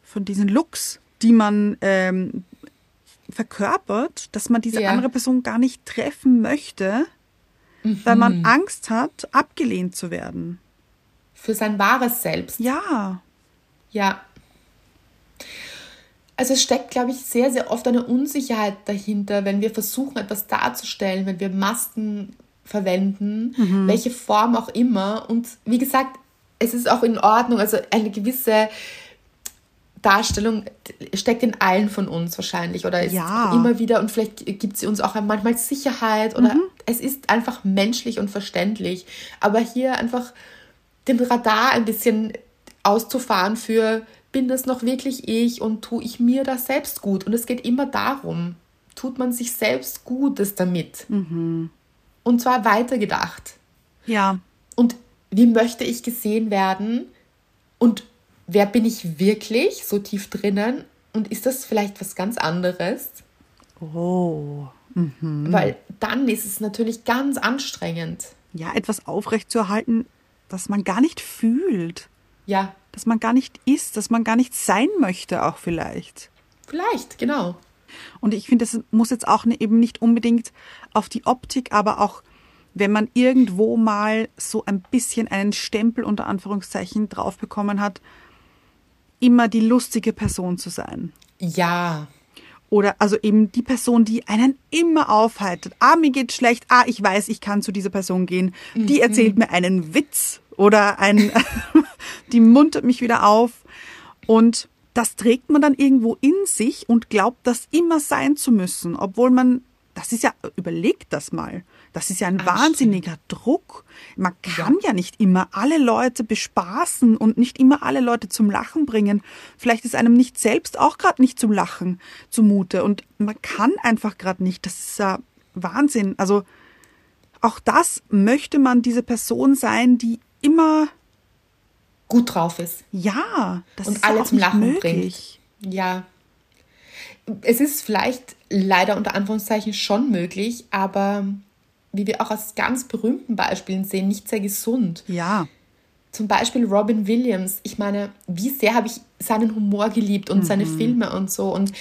von diesen Looks, die man ähm, verkörpert, dass man diese ja. andere Person gar nicht treffen möchte, mhm. weil man mhm. Angst hat, abgelehnt zu werden. Für sein wahres Selbst. Ja. Ja. Also es steckt, glaube ich, sehr, sehr oft eine Unsicherheit dahinter, wenn wir versuchen, etwas darzustellen, wenn wir Masken verwenden, mhm. welche Form auch immer. Und wie gesagt, es ist auch in Ordnung, also eine gewisse Darstellung steckt in allen von uns wahrscheinlich oder ist ja. immer wieder und vielleicht gibt sie uns auch manchmal Sicherheit oder mhm. es ist einfach menschlich und verständlich. Aber hier einfach den Radar ein bisschen auszufahren für bin das noch wirklich ich und tue ich mir das selbst gut? Und es geht immer darum, tut man sich selbst Gutes damit? Mhm. Und zwar weitergedacht. Ja. Und wie möchte ich gesehen werden? Und wer bin ich wirklich so tief drinnen? Und ist das vielleicht was ganz anderes? Oh. Mhm. Weil dann ist es natürlich ganz anstrengend. Ja, etwas aufrechtzuerhalten, das man gar nicht fühlt. Ja dass man gar nicht ist, dass man gar nicht sein möchte, auch vielleicht. Vielleicht, genau. Und ich finde, das muss jetzt auch ne, eben nicht unbedingt auf die Optik, aber auch wenn man irgendwo mal so ein bisschen einen Stempel unter Anführungszeichen drauf bekommen hat, immer die lustige Person zu sein. Ja. Oder also eben die Person, die einen immer aufheitert. Ah, mir geht schlecht. Ah, ich weiß, ich kann zu dieser Person gehen. Die mhm. erzählt mir einen Witz oder ein, die muntert mich wieder auf. Und das trägt man dann irgendwo in sich und glaubt, das immer sein zu müssen, obwohl man, das ist ja, überlegt das mal. Das ist ja ein Ach, wahnsinniger stimmt. Druck. Man kann ja. ja nicht immer alle Leute bespaßen und nicht immer alle Leute zum Lachen bringen. Vielleicht ist einem nicht selbst auch gerade nicht zum Lachen zumute und man kann einfach gerade nicht. Das ist ja Wahnsinn. Also auch das möchte man diese Person sein, die immer gut drauf ist. Ja, das und ist alle zum Lachen möglich. bringt. Ja. Es ist vielleicht leider unter Anführungszeichen schon möglich, aber wie wir auch aus ganz berühmten Beispielen sehen, nicht sehr gesund. Ja. zum Beispiel Robin Williams. Ich meine, wie sehr habe ich seinen Humor geliebt und mhm. seine Filme und so. Und,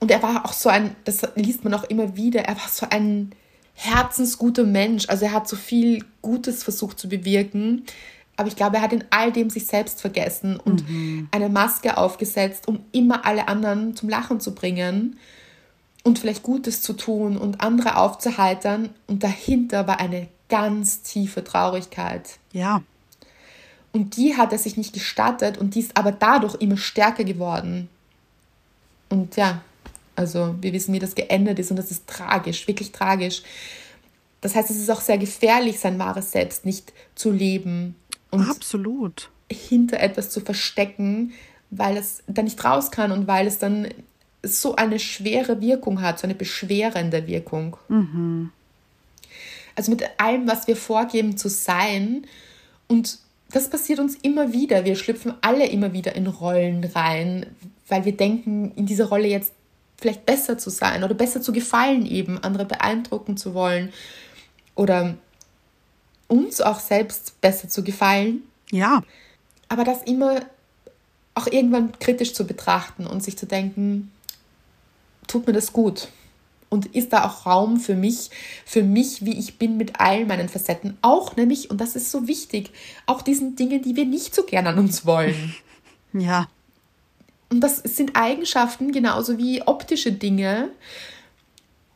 und er war auch so ein, das liest man auch immer wieder, er war so ein herzensguter Mensch. Also er hat so viel Gutes versucht zu bewirken. Aber ich glaube, er hat in all dem sich selbst vergessen und mhm. eine Maske aufgesetzt, um immer alle anderen zum Lachen zu bringen und vielleicht Gutes zu tun und andere aufzuheitern. Und dahinter war eine ganz tiefe Traurigkeit. Ja. Und die hat er sich nicht gestattet und die ist aber dadurch immer stärker geworden. Und ja, also wir wissen, wie das geendet ist und das ist tragisch, wirklich tragisch. Das heißt, es ist auch sehr gefährlich, sein wahres Selbst nicht zu leben und Absolut. hinter etwas zu verstecken, weil es dann nicht raus kann und weil es dann so eine schwere Wirkung hat, so eine beschwerende Wirkung. Mhm. Also mit allem, was wir vorgeben zu sein und das passiert uns immer wieder. Wir schlüpfen alle immer wieder in Rollen rein, weil wir denken, in dieser Rolle jetzt vielleicht besser zu sein oder besser zu gefallen, eben andere beeindrucken zu wollen oder uns auch selbst besser zu gefallen. Ja. Aber das immer auch irgendwann kritisch zu betrachten und sich zu denken, tut mir das gut? Und ist da auch Raum für mich, für mich, wie ich bin mit all meinen Facetten? Auch nämlich, und das ist so wichtig, auch diesen Dingen, die wir nicht so gern an uns wollen. Ja. Und das sind Eigenschaften genauso wie optische Dinge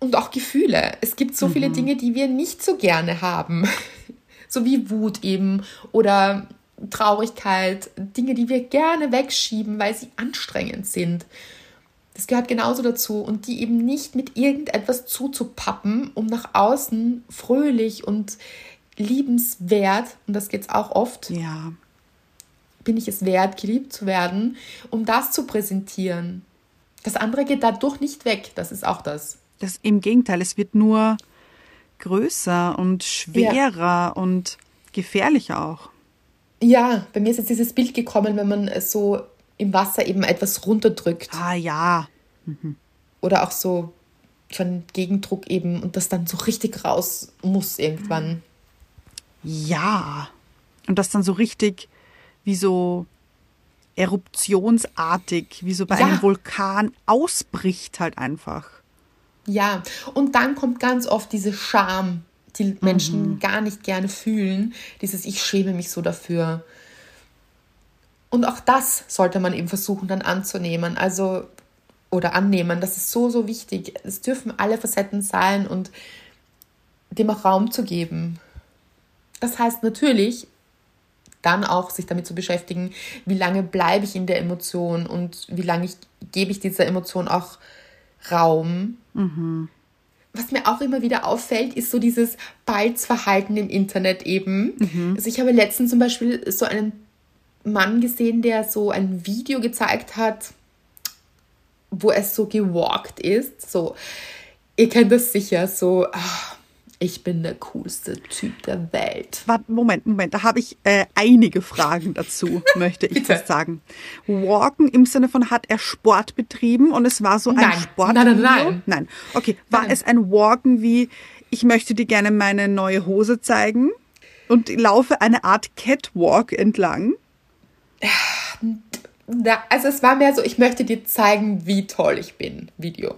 und auch Gefühle. Es gibt so mhm. viele Dinge, die wir nicht so gerne haben so wie Wut eben oder Traurigkeit, Dinge, die wir gerne wegschieben, weil sie anstrengend sind. Das gehört genauso dazu und die eben nicht mit irgendetwas zuzupappen, um nach außen fröhlich und liebenswert, und das geht es auch oft, ja. Bin ich es wert, geliebt zu werden, um das zu präsentieren. Das andere geht dadurch nicht weg, das ist auch das. Das im Gegenteil, es wird nur größer und schwerer ja. und gefährlicher auch. Ja, bei mir ist jetzt dieses Bild gekommen, wenn man so im Wasser eben etwas runterdrückt. Ah ja. Mhm. Oder auch so von Gegendruck eben und das dann so richtig raus muss irgendwann. Ja. Und das dann so richtig wie so eruptionsartig, wie so bei ja. einem Vulkan ausbricht halt einfach. Ja, und dann kommt ganz oft diese Scham, die Menschen mhm. gar nicht gerne fühlen. Dieses Ich schäme mich so dafür. Und auch das sollte man eben versuchen dann anzunehmen. Also, oder annehmen. Das ist so, so wichtig. Es dürfen alle Facetten sein und dem auch Raum zu geben. Das heißt natürlich, dann auch sich damit zu beschäftigen, wie lange bleibe ich in der Emotion und wie lange ich, gebe ich dieser Emotion auch Raum. Mhm. Was mir auch immer wieder auffällt, ist so dieses Balzverhalten im Internet eben. Mhm. Also ich habe letztens zum Beispiel so einen Mann gesehen, der so ein Video gezeigt hat, wo es so gewalkt ist. So, ihr kennt das sicher, so, ach, ich bin der coolste Typ der Welt. Warte, Moment, Moment, da habe ich äh, einige Fragen dazu, möchte ich fast sagen. Walken im Sinne von, hat er Sport betrieben und es war so ein nein. Sport? Nein, nein, nein. Nein. Okay, war nein. es ein Walken wie, ich möchte dir gerne meine neue Hose zeigen und laufe eine Art Catwalk entlang? Also es war mehr so, ich möchte dir zeigen, wie toll ich bin, Video.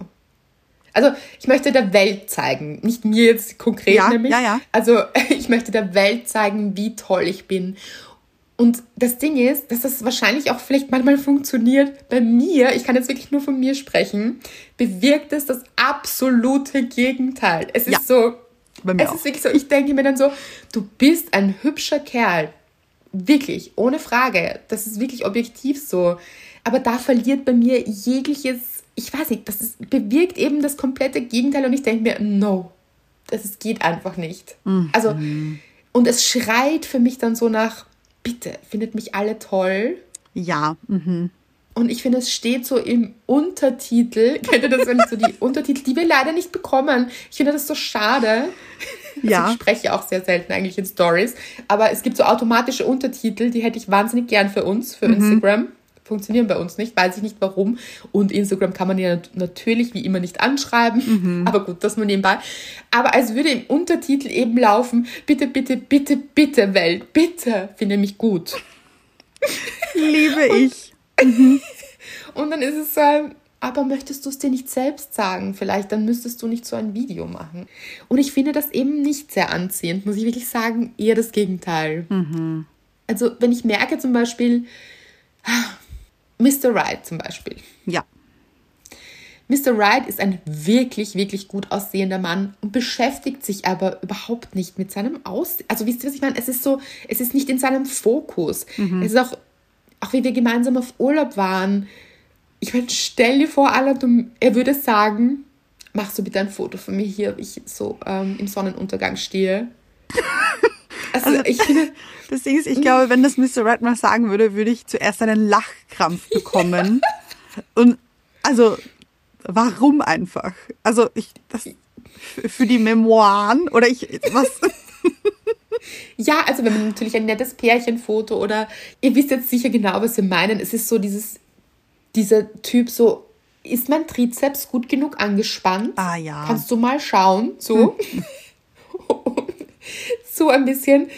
Also ich möchte der Welt zeigen, nicht mir jetzt konkret ja, nämlich. Ja, ja. Also ich möchte der Welt zeigen, wie toll ich bin. Und das Ding ist, dass das wahrscheinlich auch vielleicht manchmal funktioniert. Bei mir, ich kann jetzt wirklich nur von mir sprechen, bewirkt es das absolute Gegenteil. Es ist ja, so, bei mir es auch. ist wirklich so, ich denke mir dann so, du bist ein hübscher Kerl. Wirklich, ohne Frage. Das ist wirklich objektiv so. Aber da verliert bei mir jegliches ich weiß nicht, das ist, bewirkt eben das komplette Gegenteil und ich denke mir, no, das ist, geht einfach nicht. Mhm. Also, und es schreit für mich dann so nach, bitte, findet mich alle toll. Ja. Mhm. Und ich finde, es steht so im Untertitel, kennt ihr das, wenn so die Untertitel, die wir leider nicht bekommen. Ich finde das so schade. Ja. Also ich spreche auch sehr selten eigentlich in Stories, aber es gibt so automatische Untertitel, die hätte ich wahnsinnig gern für uns, für mhm. Instagram funktionieren bei uns nicht, weiß ich nicht warum. Und Instagram kann man ja natürlich wie immer nicht anschreiben, mhm. aber gut, das nur nebenbei. Aber als würde im Untertitel eben laufen, bitte, bitte, bitte, bitte Welt, bitte, finde mich gut. Liebe ich. Mhm. Und dann ist es so, aber möchtest du es dir nicht selbst sagen? Vielleicht dann müsstest du nicht so ein Video machen. Und ich finde das eben nicht sehr anziehend, muss ich wirklich sagen, eher das Gegenteil. Mhm. Also wenn ich merke zum Beispiel, Mr. Right zum Beispiel. Ja. Mr. Right ist ein wirklich, wirklich gut aussehender Mann und beschäftigt sich aber überhaupt nicht mit seinem Aussehen. Also wisst ihr, was ich meine? Es ist so, es ist nicht in seinem Fokus. Mhm. Es ist auch, auch wie wir gemeinsam auf Urlaub waren. Ich meine, stell dir vor, Alan, er würde sagen, machst du bitte ein Foto von mir hier, wie ich so ähm, im Sonnenuntergang stehe. Also, also ich finde, das Ding ist, ich glaube, wenn das Mr. Red mal sagen würde, würde ich zuerst einen Lachkrampf bekommen. Und also, warum einfach? Also, ich, das, für die Memoiren oder ich, was? Ja, also wenn man natürlich ein nettes Pärchenfoto oder ihr wisst jetzt sicher genau, was wir meinen. Es ist so dieses, dieser Typ so, ist mein Trizeps gut genug angespannt? Ah ja. Kannst du mal schauen, so. so ein bisschen.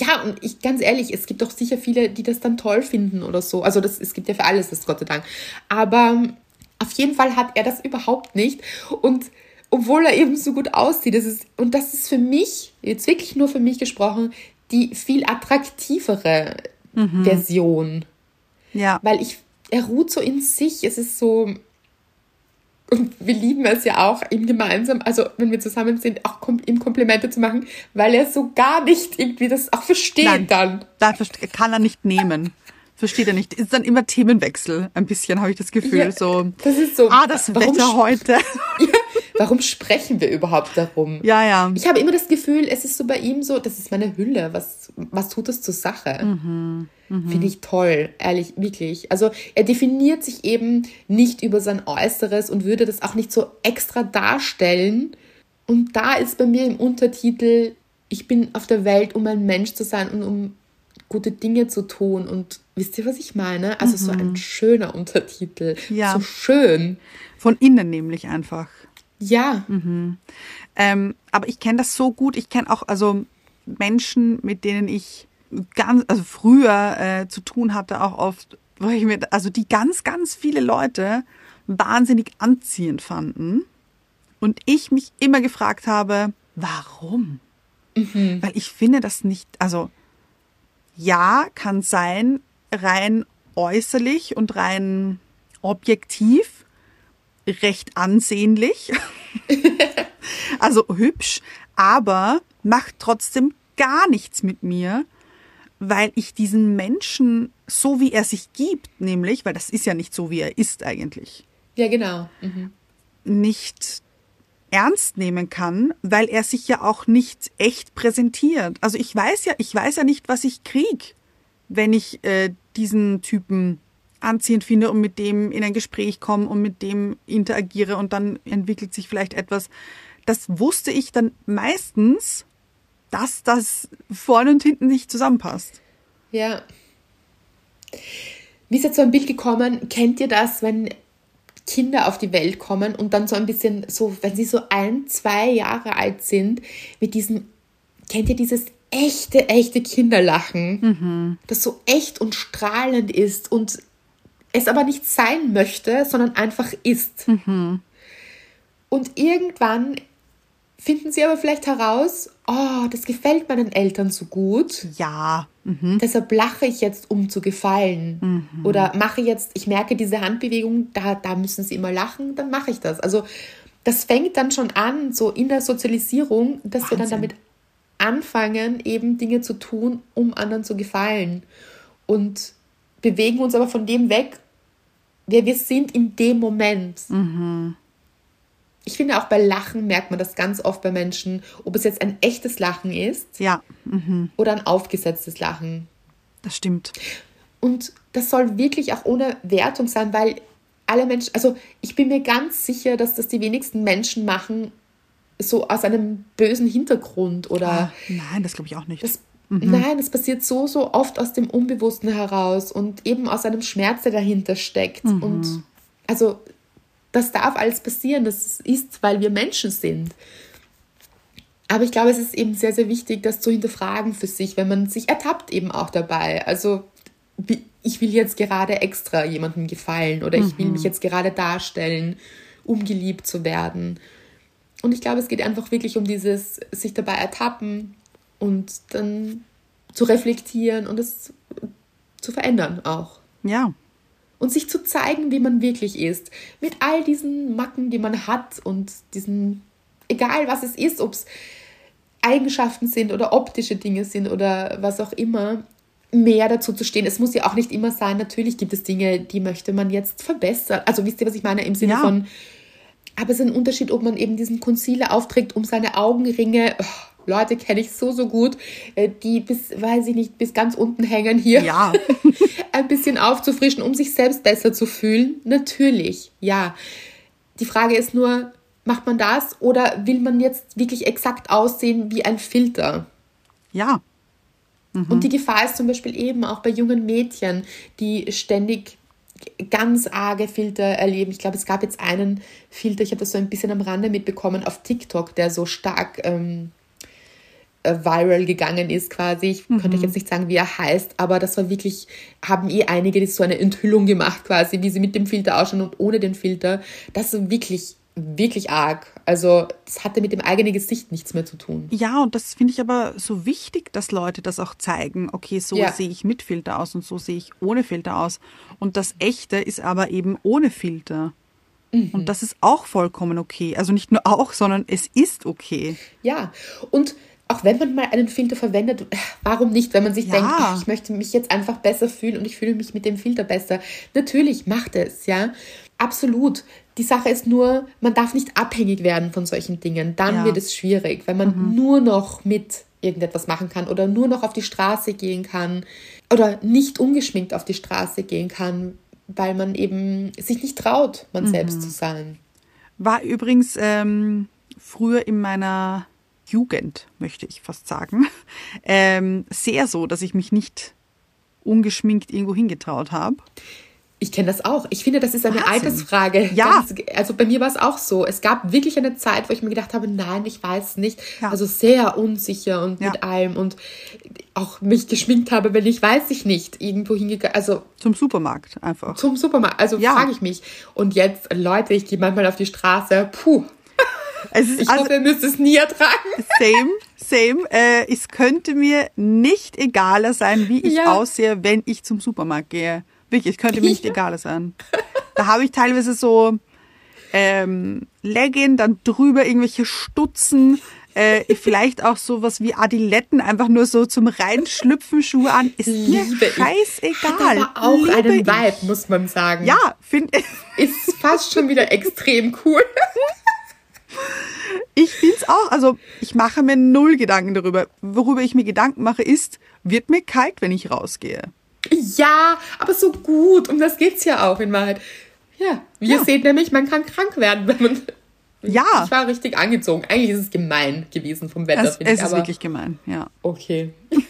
Ja, und ich ganz ehrlich, es gibt doch sicher viele, die das dann toll finden oder so. Also das, es gibt ja für alles das, Gott sei Dank. Aber auf jeden Fall hat er das überhaupt nicht. Und obwohl er eben so gut aussieht, das ist, und das ist für mich, jetzt wirklich nur für mich gesprochen, die viel attraktivere mhm. Version. Ja. Weil ich, er ruht so in sich. Es ist so, und wir lieben es ja auch, ihm gemeinsam, also wenn wir zusammen sind, auch ihm Komplimente zu machen, weil er so gar nicht irgendwie das auch versteht Nein, dann. Nein, kann er nicht nehmen. Versteht er nicht. Ist dann immer Themenwechsel, ein bisschen, habe ich das Gefühl. Ja, so, das ist so. Ah, das Wetter heute. Ja, warum sprechen wir überhaupt darum? Ja, ja. Ich habe immer das Gefühl, es ist so bei ihm so, das ist meine Hülle. Was, was tut es zur Sache? Mhm. Mhm. Finde ich toll, ehrlich, wirklich. Also er definiert sich eben nicht über sein Äußeres und würde das auch nicht so extra darstellen. Und da ist bei mir im Untertitel, ich bin auf der Welt, um ein Mensch zu sein und um gute Dinge zu tun. Und wisst ihr, was ich meine? Also mhm. so ein mhm. schöner Untertitel. Ja. So schön. Von innen nämlich einfach. Ja. Mhm. Ähm, aber ich kenne das so gut. Ich kenne auch also Menschen, mit denen ich ganz, also früher äh, zu tun hatte, auch oft, wo ich mir, also die ganz, ganz viele Leute wahnsinnig anziehend fanden. Und ich mich immer gefragt habe, warum? Mhm. Weil ich finde das nicht, also ja, kann sein, rein äußerlich und rein objektiv recht ansehnlich. also hübsch, aber macht trotzdem gar nichts mit mir, weil ich diesen Menschen, so wie er sich gibt, nämlich, weil das ist ja nicht so, wie er ist eigentlich. Ja, genau. Mhm. Nicht ernst nehmen kann, weil er sich ja auch nicht echt präsentiert. Also ich weiß ja, ich weiß ja nicht, was ich krieg, wenn ich äh, diesen Typen anziehend finde und mit dem in ein Gespräch komme und mit dem interagiere und dann entwickelt sich vielleicht etwas. Das wusste ich dann meistens dass das vorne und hinten nicht zusammenpasst. Ja. Mir ist jetzt so ein Bild gekommen, kennt ihr das, wenn Kinder auf die Welt kommen und dann so ein bisschen so, wenn sie so ein, zwei Jahre alt sind, mit diesem, kennt ihr dieses echte, echte Kinderlachen, mhm. das so echt und strahlend ist und es aber nicht sein möchte, sondern einfach ist. Mhm. Und irgendwann finden sie aber vielleicht heraus, oh, das gefällt meinen Eltern so gut. Ja. Mhm. Deshalb lache ich jetzt, um zu gefallen. Mhm. Oder mache jetzt, ich merke diese Handbewegung, da, da müssen sie immer lachen, dann mache ich das. Also das fängt dann schon an, so in der Sozialisierung, dass Wahnsinn. wir dann damit anfangen, eben Dinge zu tun, um anderen zu gefallen. Und bewegen uns aber von dem weg, wer wir sind in dem Moment. Mhm ich finde auch bei Lachen merkt man das ganz oft bei Menschen, ob es jetzt ein echtes Lachen ist ja. Mhm. oder ein aufgesetztes Lachen. Das stimmt. Und das soll wirklich auch ohne Wertung sein, weil alle Menschen, also ich bin mir ganz sicher, dass das die wenigsten Menschen machen, so aus einem bösen Hintergrund oder. Ah, nein, das glaube ich auch nicht. Das Mhm. Nein, es passiert so, so oft aus dem Unbewussten heraus und eben aus einem Schmerz, der dahinter steckt. Mhm. Und also, das darf alles passieren. Das ist, weil wir Menschen sind. Aber ich glaube, es ist eben sehr, sehr wichtig, das zu hinterfragen für sich, wenn man sich ertappt eben auch dabei. Also, ich will jetzt gerade extra jemandem gefallen oder ich will mich mhm. jetzt gerade darstellen, um geliebt zu werden. Und ich glaube, es geht einfach wirklich um dieses sich dabei ertappen und dann zu reflektieren und es zu verändern auch. Ja. Und sich zu zeigen, wie man wirklich ist. Mit all diesen Macken, die man hat und diesen, egal was es ist, ob es Eigenschaften sind oder optische Dinge sind oder was auch immer, mehr dazu zu stehen. Es muss ja auch nicht immer sein, natürlich gibt es Dinge, die möchte man jetzt verbessern. Also wisst ihr, was ich meine? Im Sinne ja. von, aber es ist ein Unterschied, ob man eben diesen Concealer aufträgt, um seine Augenringe, oh, Leute kenne ich so, so gut, äh, die bis, weiß ich nicht, bis ganz unten hängen hier. Ja. ein bisschen aufzufrischen, um sich selbst besser zu fühlen. Natürlich, ja. Die Frage ist nur, macht man das oder will man jetzt wirklich exakt aussehen wie ein Filter? Ja. Mhm. Und die Gefahr ist zum Beispiel eben auch bei jungen Mädchen, die ständig ganz arge Filter erleben. Ich glaube, es gab jetzt einen Filter, ich habe das so ein bisschen am Rande mitbekommen, auf TikTok, der so stark ähm, äh, viral gegangen ist quasi. Ich mhm. könnte euch jetzt nicht sagen, wie er heißt, aber das war wirklich, haben eh einige so eine Enthüllung gemacht quasi, wie sie mit dem Filter ausschauen und ohne den Filter. Das ist wirklich wirklich arg. Also das hatte mit dem eigenen Gesicht nichts mehr zu tun. Ja, und das finde ich aber so wichtig, dass Leute das auch zeigen. Okay, so ja. sehe ich mit Filter aus und so sehe ich ohne Filter aus. Und das Echte ist aber eben ohne Filter. Mhm. Und das ist auch vollkommen okay. Also nicht nur auch, sondern es ist okay. Ja, und auch wenn man mal einen Filter verwendet, warum nicht, wenn man sich ja. denkt, ich möchte mich jetzt einfach besser fühlen und ich fühle mich mit dem Filter besser. Natürlich macht es, ja. Absolut. Die Sache ist nur, man darf nicht abhängig werden von solchen Dingen. Dann ja. wird es schwierig, wenn man mhm. nur noch mit irgendetwas machen kann oder nur noch auf die Straße gehen kann oder nicht ungeschminkt auf die Straße gehen kann, weil man eben sich nicht traut, man mhm. selbst zu sein. War übrigens ähm, früher in meiner Jugend, möchte ich fast sagen, ähm, sehr so, dass ich mich nicht ungeschminkt irgendwo hingetraut habe. Ich kenne das auch. Ich finde, das ist eine Wahnsinn. Altersfrage. Ja. Ganz, also bei mir war es auch so. Es gab wirklich eine Zeit, wo ich mir gedacht habe, nein, ich weiß nicht. Ja. Also sehr unsicher und ja. mit allem und auch mich geschminkt habe, wenn ich weiß ich nicht irgendwo hingegangen. Also zum Supermarkt einfach. Zum Supermarkt. Also ja. frage ich mich. Und jetzt, Leute, ich gehe manchmal auf die Straße. Puh. Ich also, hoffe, ihr müsst es nie ertragen. Same, same. Äh, es könnte mir nicht egaler sein, wie ich aussehe, wenn ich zum Supermarkt gehe. Wirklich, es könnte mir nicht egal sein. Da habe ich teilweise so ähm, Legging, dann drüber irgendwelche Stutzen, äh, vielleicht auch sowas wie Adiletten, einfach nur so zum Reinschlüpfen Schuhe an. Ist mir scheißegal. Hat aber auch Liebe einen Vibe, ich. muss man sagen. Ja, finde ich. Ist fast schon wieder extrem cool. Ich finde es auch. Also ich mache mir null Gedanken darüber. Worüber ich mir Gedanken mache, ist, wird mir kalt, wenn ich rausgehe? Ja, aber so gut. Um das geht's ja auch in Wahrheit. Ja, wir ja. sehen nämlich, man kann krank werden, wenn man. Ja. Ich war richtig angezogen. Eigentlich ist es gemein gewesen vom Wetter. Es, es ich, ist wirklich gemein, ja. Okay.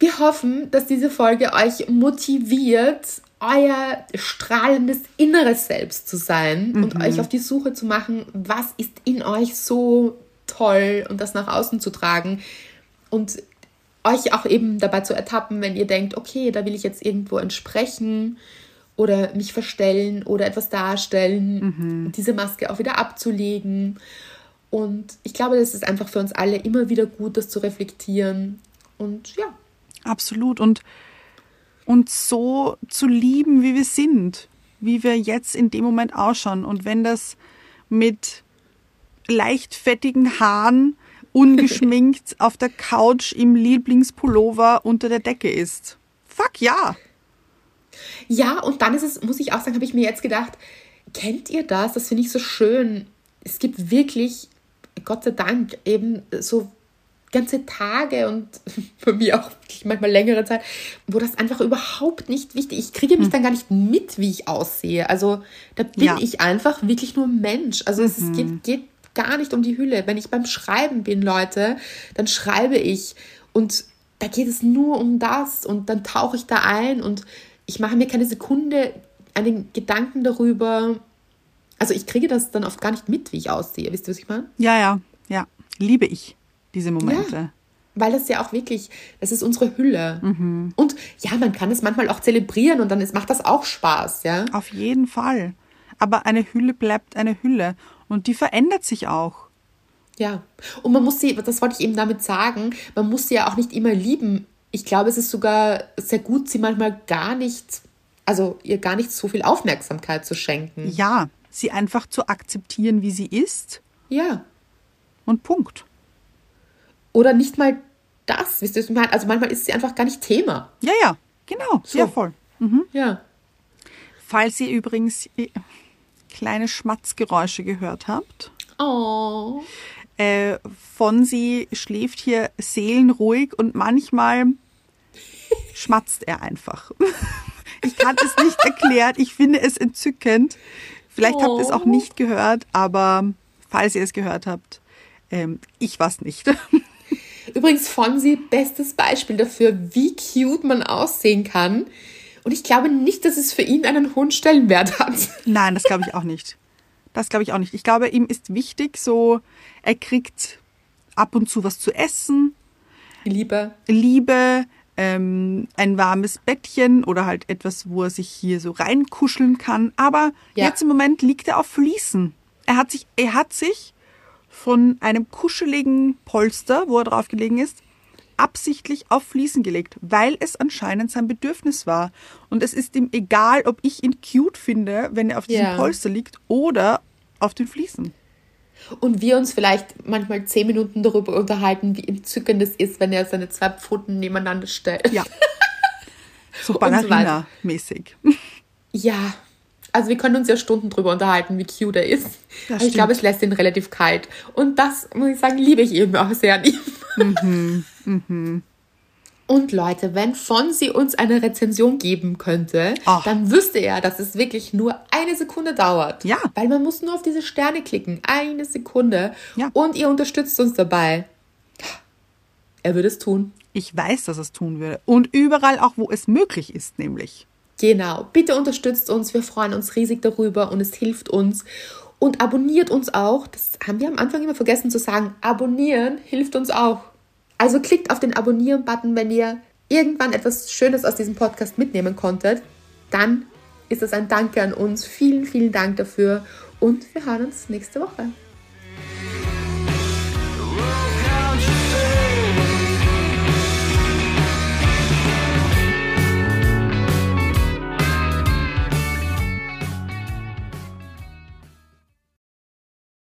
wir hoffen, dass diese Folge euch motiviert, euer strahlendes inneres Selbst zu sein mhm. und euch auf die Suche zu machen, was ist in euch so toll und das nach außen zu tragen. Und euch auch eben dabei zu ertappen, wenn ihr denkt, okay, da will ich jetzt irgendwo entsprechen oder mich verstellen oder etwas darstellen, mhm. diese Maske auch wieder abzulegen. Und ich glaube, das ist einfach für uns alle immer wieder gut, das zu reflektieren. Und ja. Absolut. Und uns so zu lieben, wie wir sind, wie wir jetzt in dem Moment ausschauen. Und wenn das mit leicht fettigen Haaren ungeschminkt auf der Couch im Lieblingspullover unter der Decke ist. Fuck ja. Ja, und dann ist es, muss ich auch sagen, habe ich mir jetzt gedacht, kennt ihr das? Das finde ich so schön. Es gibt wirklich, Gott sei Dank, eben so ganze Tage und für mich auch manchmal längere Zeit, wo das einfach überhaupt nicht wichtig ist. Ich kriege mich hm. dann gar nicht mit, wie ich aussehe. Also da bin ja. ich einfach wirklich nur Mensch. Also mhm. es geht, geht gar nicht um die Hülle. Wenn ich beim Schreiben bin, Leute, dann schreibe ich und da geht es nur um das und dann tauche ich da ein und ich mache mir keine Sekunde einen Gedanken darüber. Also ich kriege das dann oft gar nicht mit, wie ich aussehe. Wisst ihr, was ich meine? Ja, ja, ja. Liebe ich diese Momente. Ja, weil das ja auch wirklich, das ist unsere Hülle. Mhm. Und ja, man kann es manchmal auch zelebrieren und dann ist, macht das auch Spaß, ja. Auf jeden Fall. Aber eine Hülle bleibt eine Hülle und die verändert sich auch. Ja, und man muss sie, das wollte ich eben damit sagen, man muss sie ja auch nicht immer lieben. Ich glaube, es ist sogar sehr gut, sie manchmal gar nicht, also ihr gar nicht so viel Aufmerksamkeit zu schenken. Ja, sie einfach zu akzeptieren, wie sie ist. Ja. Und Punkt. Oder nicht mal das, wisst ihr, was ich meine? Also manchmal ist sie einfach gar nicht Thema. Ja, ja, genau. So. Ja, voll. Mhm. Ja. Falls ihr übrigens äh, kleine Schmatzgeräusche gehört habt. Oh. Äh, Fonsi schläft hier seelenruhig und manchmal schmatzt er einfach. Ich kann es nicht erklären. Ich finde es entzückend. Vielleicht oh. habt ihr es auch nicht gehört, aber falls ihr es gehört habt, ähm, ich weiß nicht. Übrigens, Fonsi, bestes Beispiel dafür, wie cute man aussehen kann. Und ich glaube nicht, dass es für ihn einen hohen Stellenwert hat. Nein, das glaube ich auch nicht. Das glaube ich auch nicht. Ich glaube, ihm ist wichtig, so, er kriegt ab und zu was zu essen. Liebe. Liebe, ähm, ein warmes Bettchen oder halt etwas, wo er sich hier so reinkuscheln kann. Aber ja. jetzt im Moment liegt er auf Fliesen. Er hat sich, er hat sich von einem kuscheligen Polster, wo er drauf gelegen ist, absichtlich auf Fliesen gelegt, weil es anscheinend sein Bedürfnis war. Und es ist ihm egal, ob ich ihn cute finde, wenn er auf diesem ja. Polster liegt oder auf den Fliesen. Und wir uns vielleicht manchmal zehn Minuten darüber unterhalten, wie entzückend es ist, wenn er seine zwei Pfoten nebeneinander stellt. Ja. So Ballerina-mäßig. Ja. Also wir können uns ja Stunden darüber unterhalten, wie cute er ist. Ich glaube, es lässt ihn relativ kalt. Und das, muss ich sagen, liebe ich eben auch sehr an ihm. Mhm. Mhm. Und Leute, wenn Fonsi uns eine Rezension geben könnte, oh. dann wüsste er, dass es wirklich nur eine Sekunde dauert. Ja. Weil man muss nur auf diese Sterne klicken. Eine Sekunde. Ja. Und ihr unterstützt uns dabei. Er würde es tun. Ich weiß, dass er es tun würde. Und überall auch, wo es möglich ist, nämlich. Genau. Bitte unterstützt uns. Wir freuen uns riesig darüber und es hilft uns. Und abonniert uns auch. Das haben wir am Anfang immer vergessen zu sagen. Abonnieren hilft uns auch. Also klickt auf den Abonnieren-Button, wenn ihr irgendwann etwas Schönes aus diesem Podcast mitnehmen konntet. Dann ist das ein Danke an uns. Vielen, vielen Dank dafür und wir hören uns nächste Woche.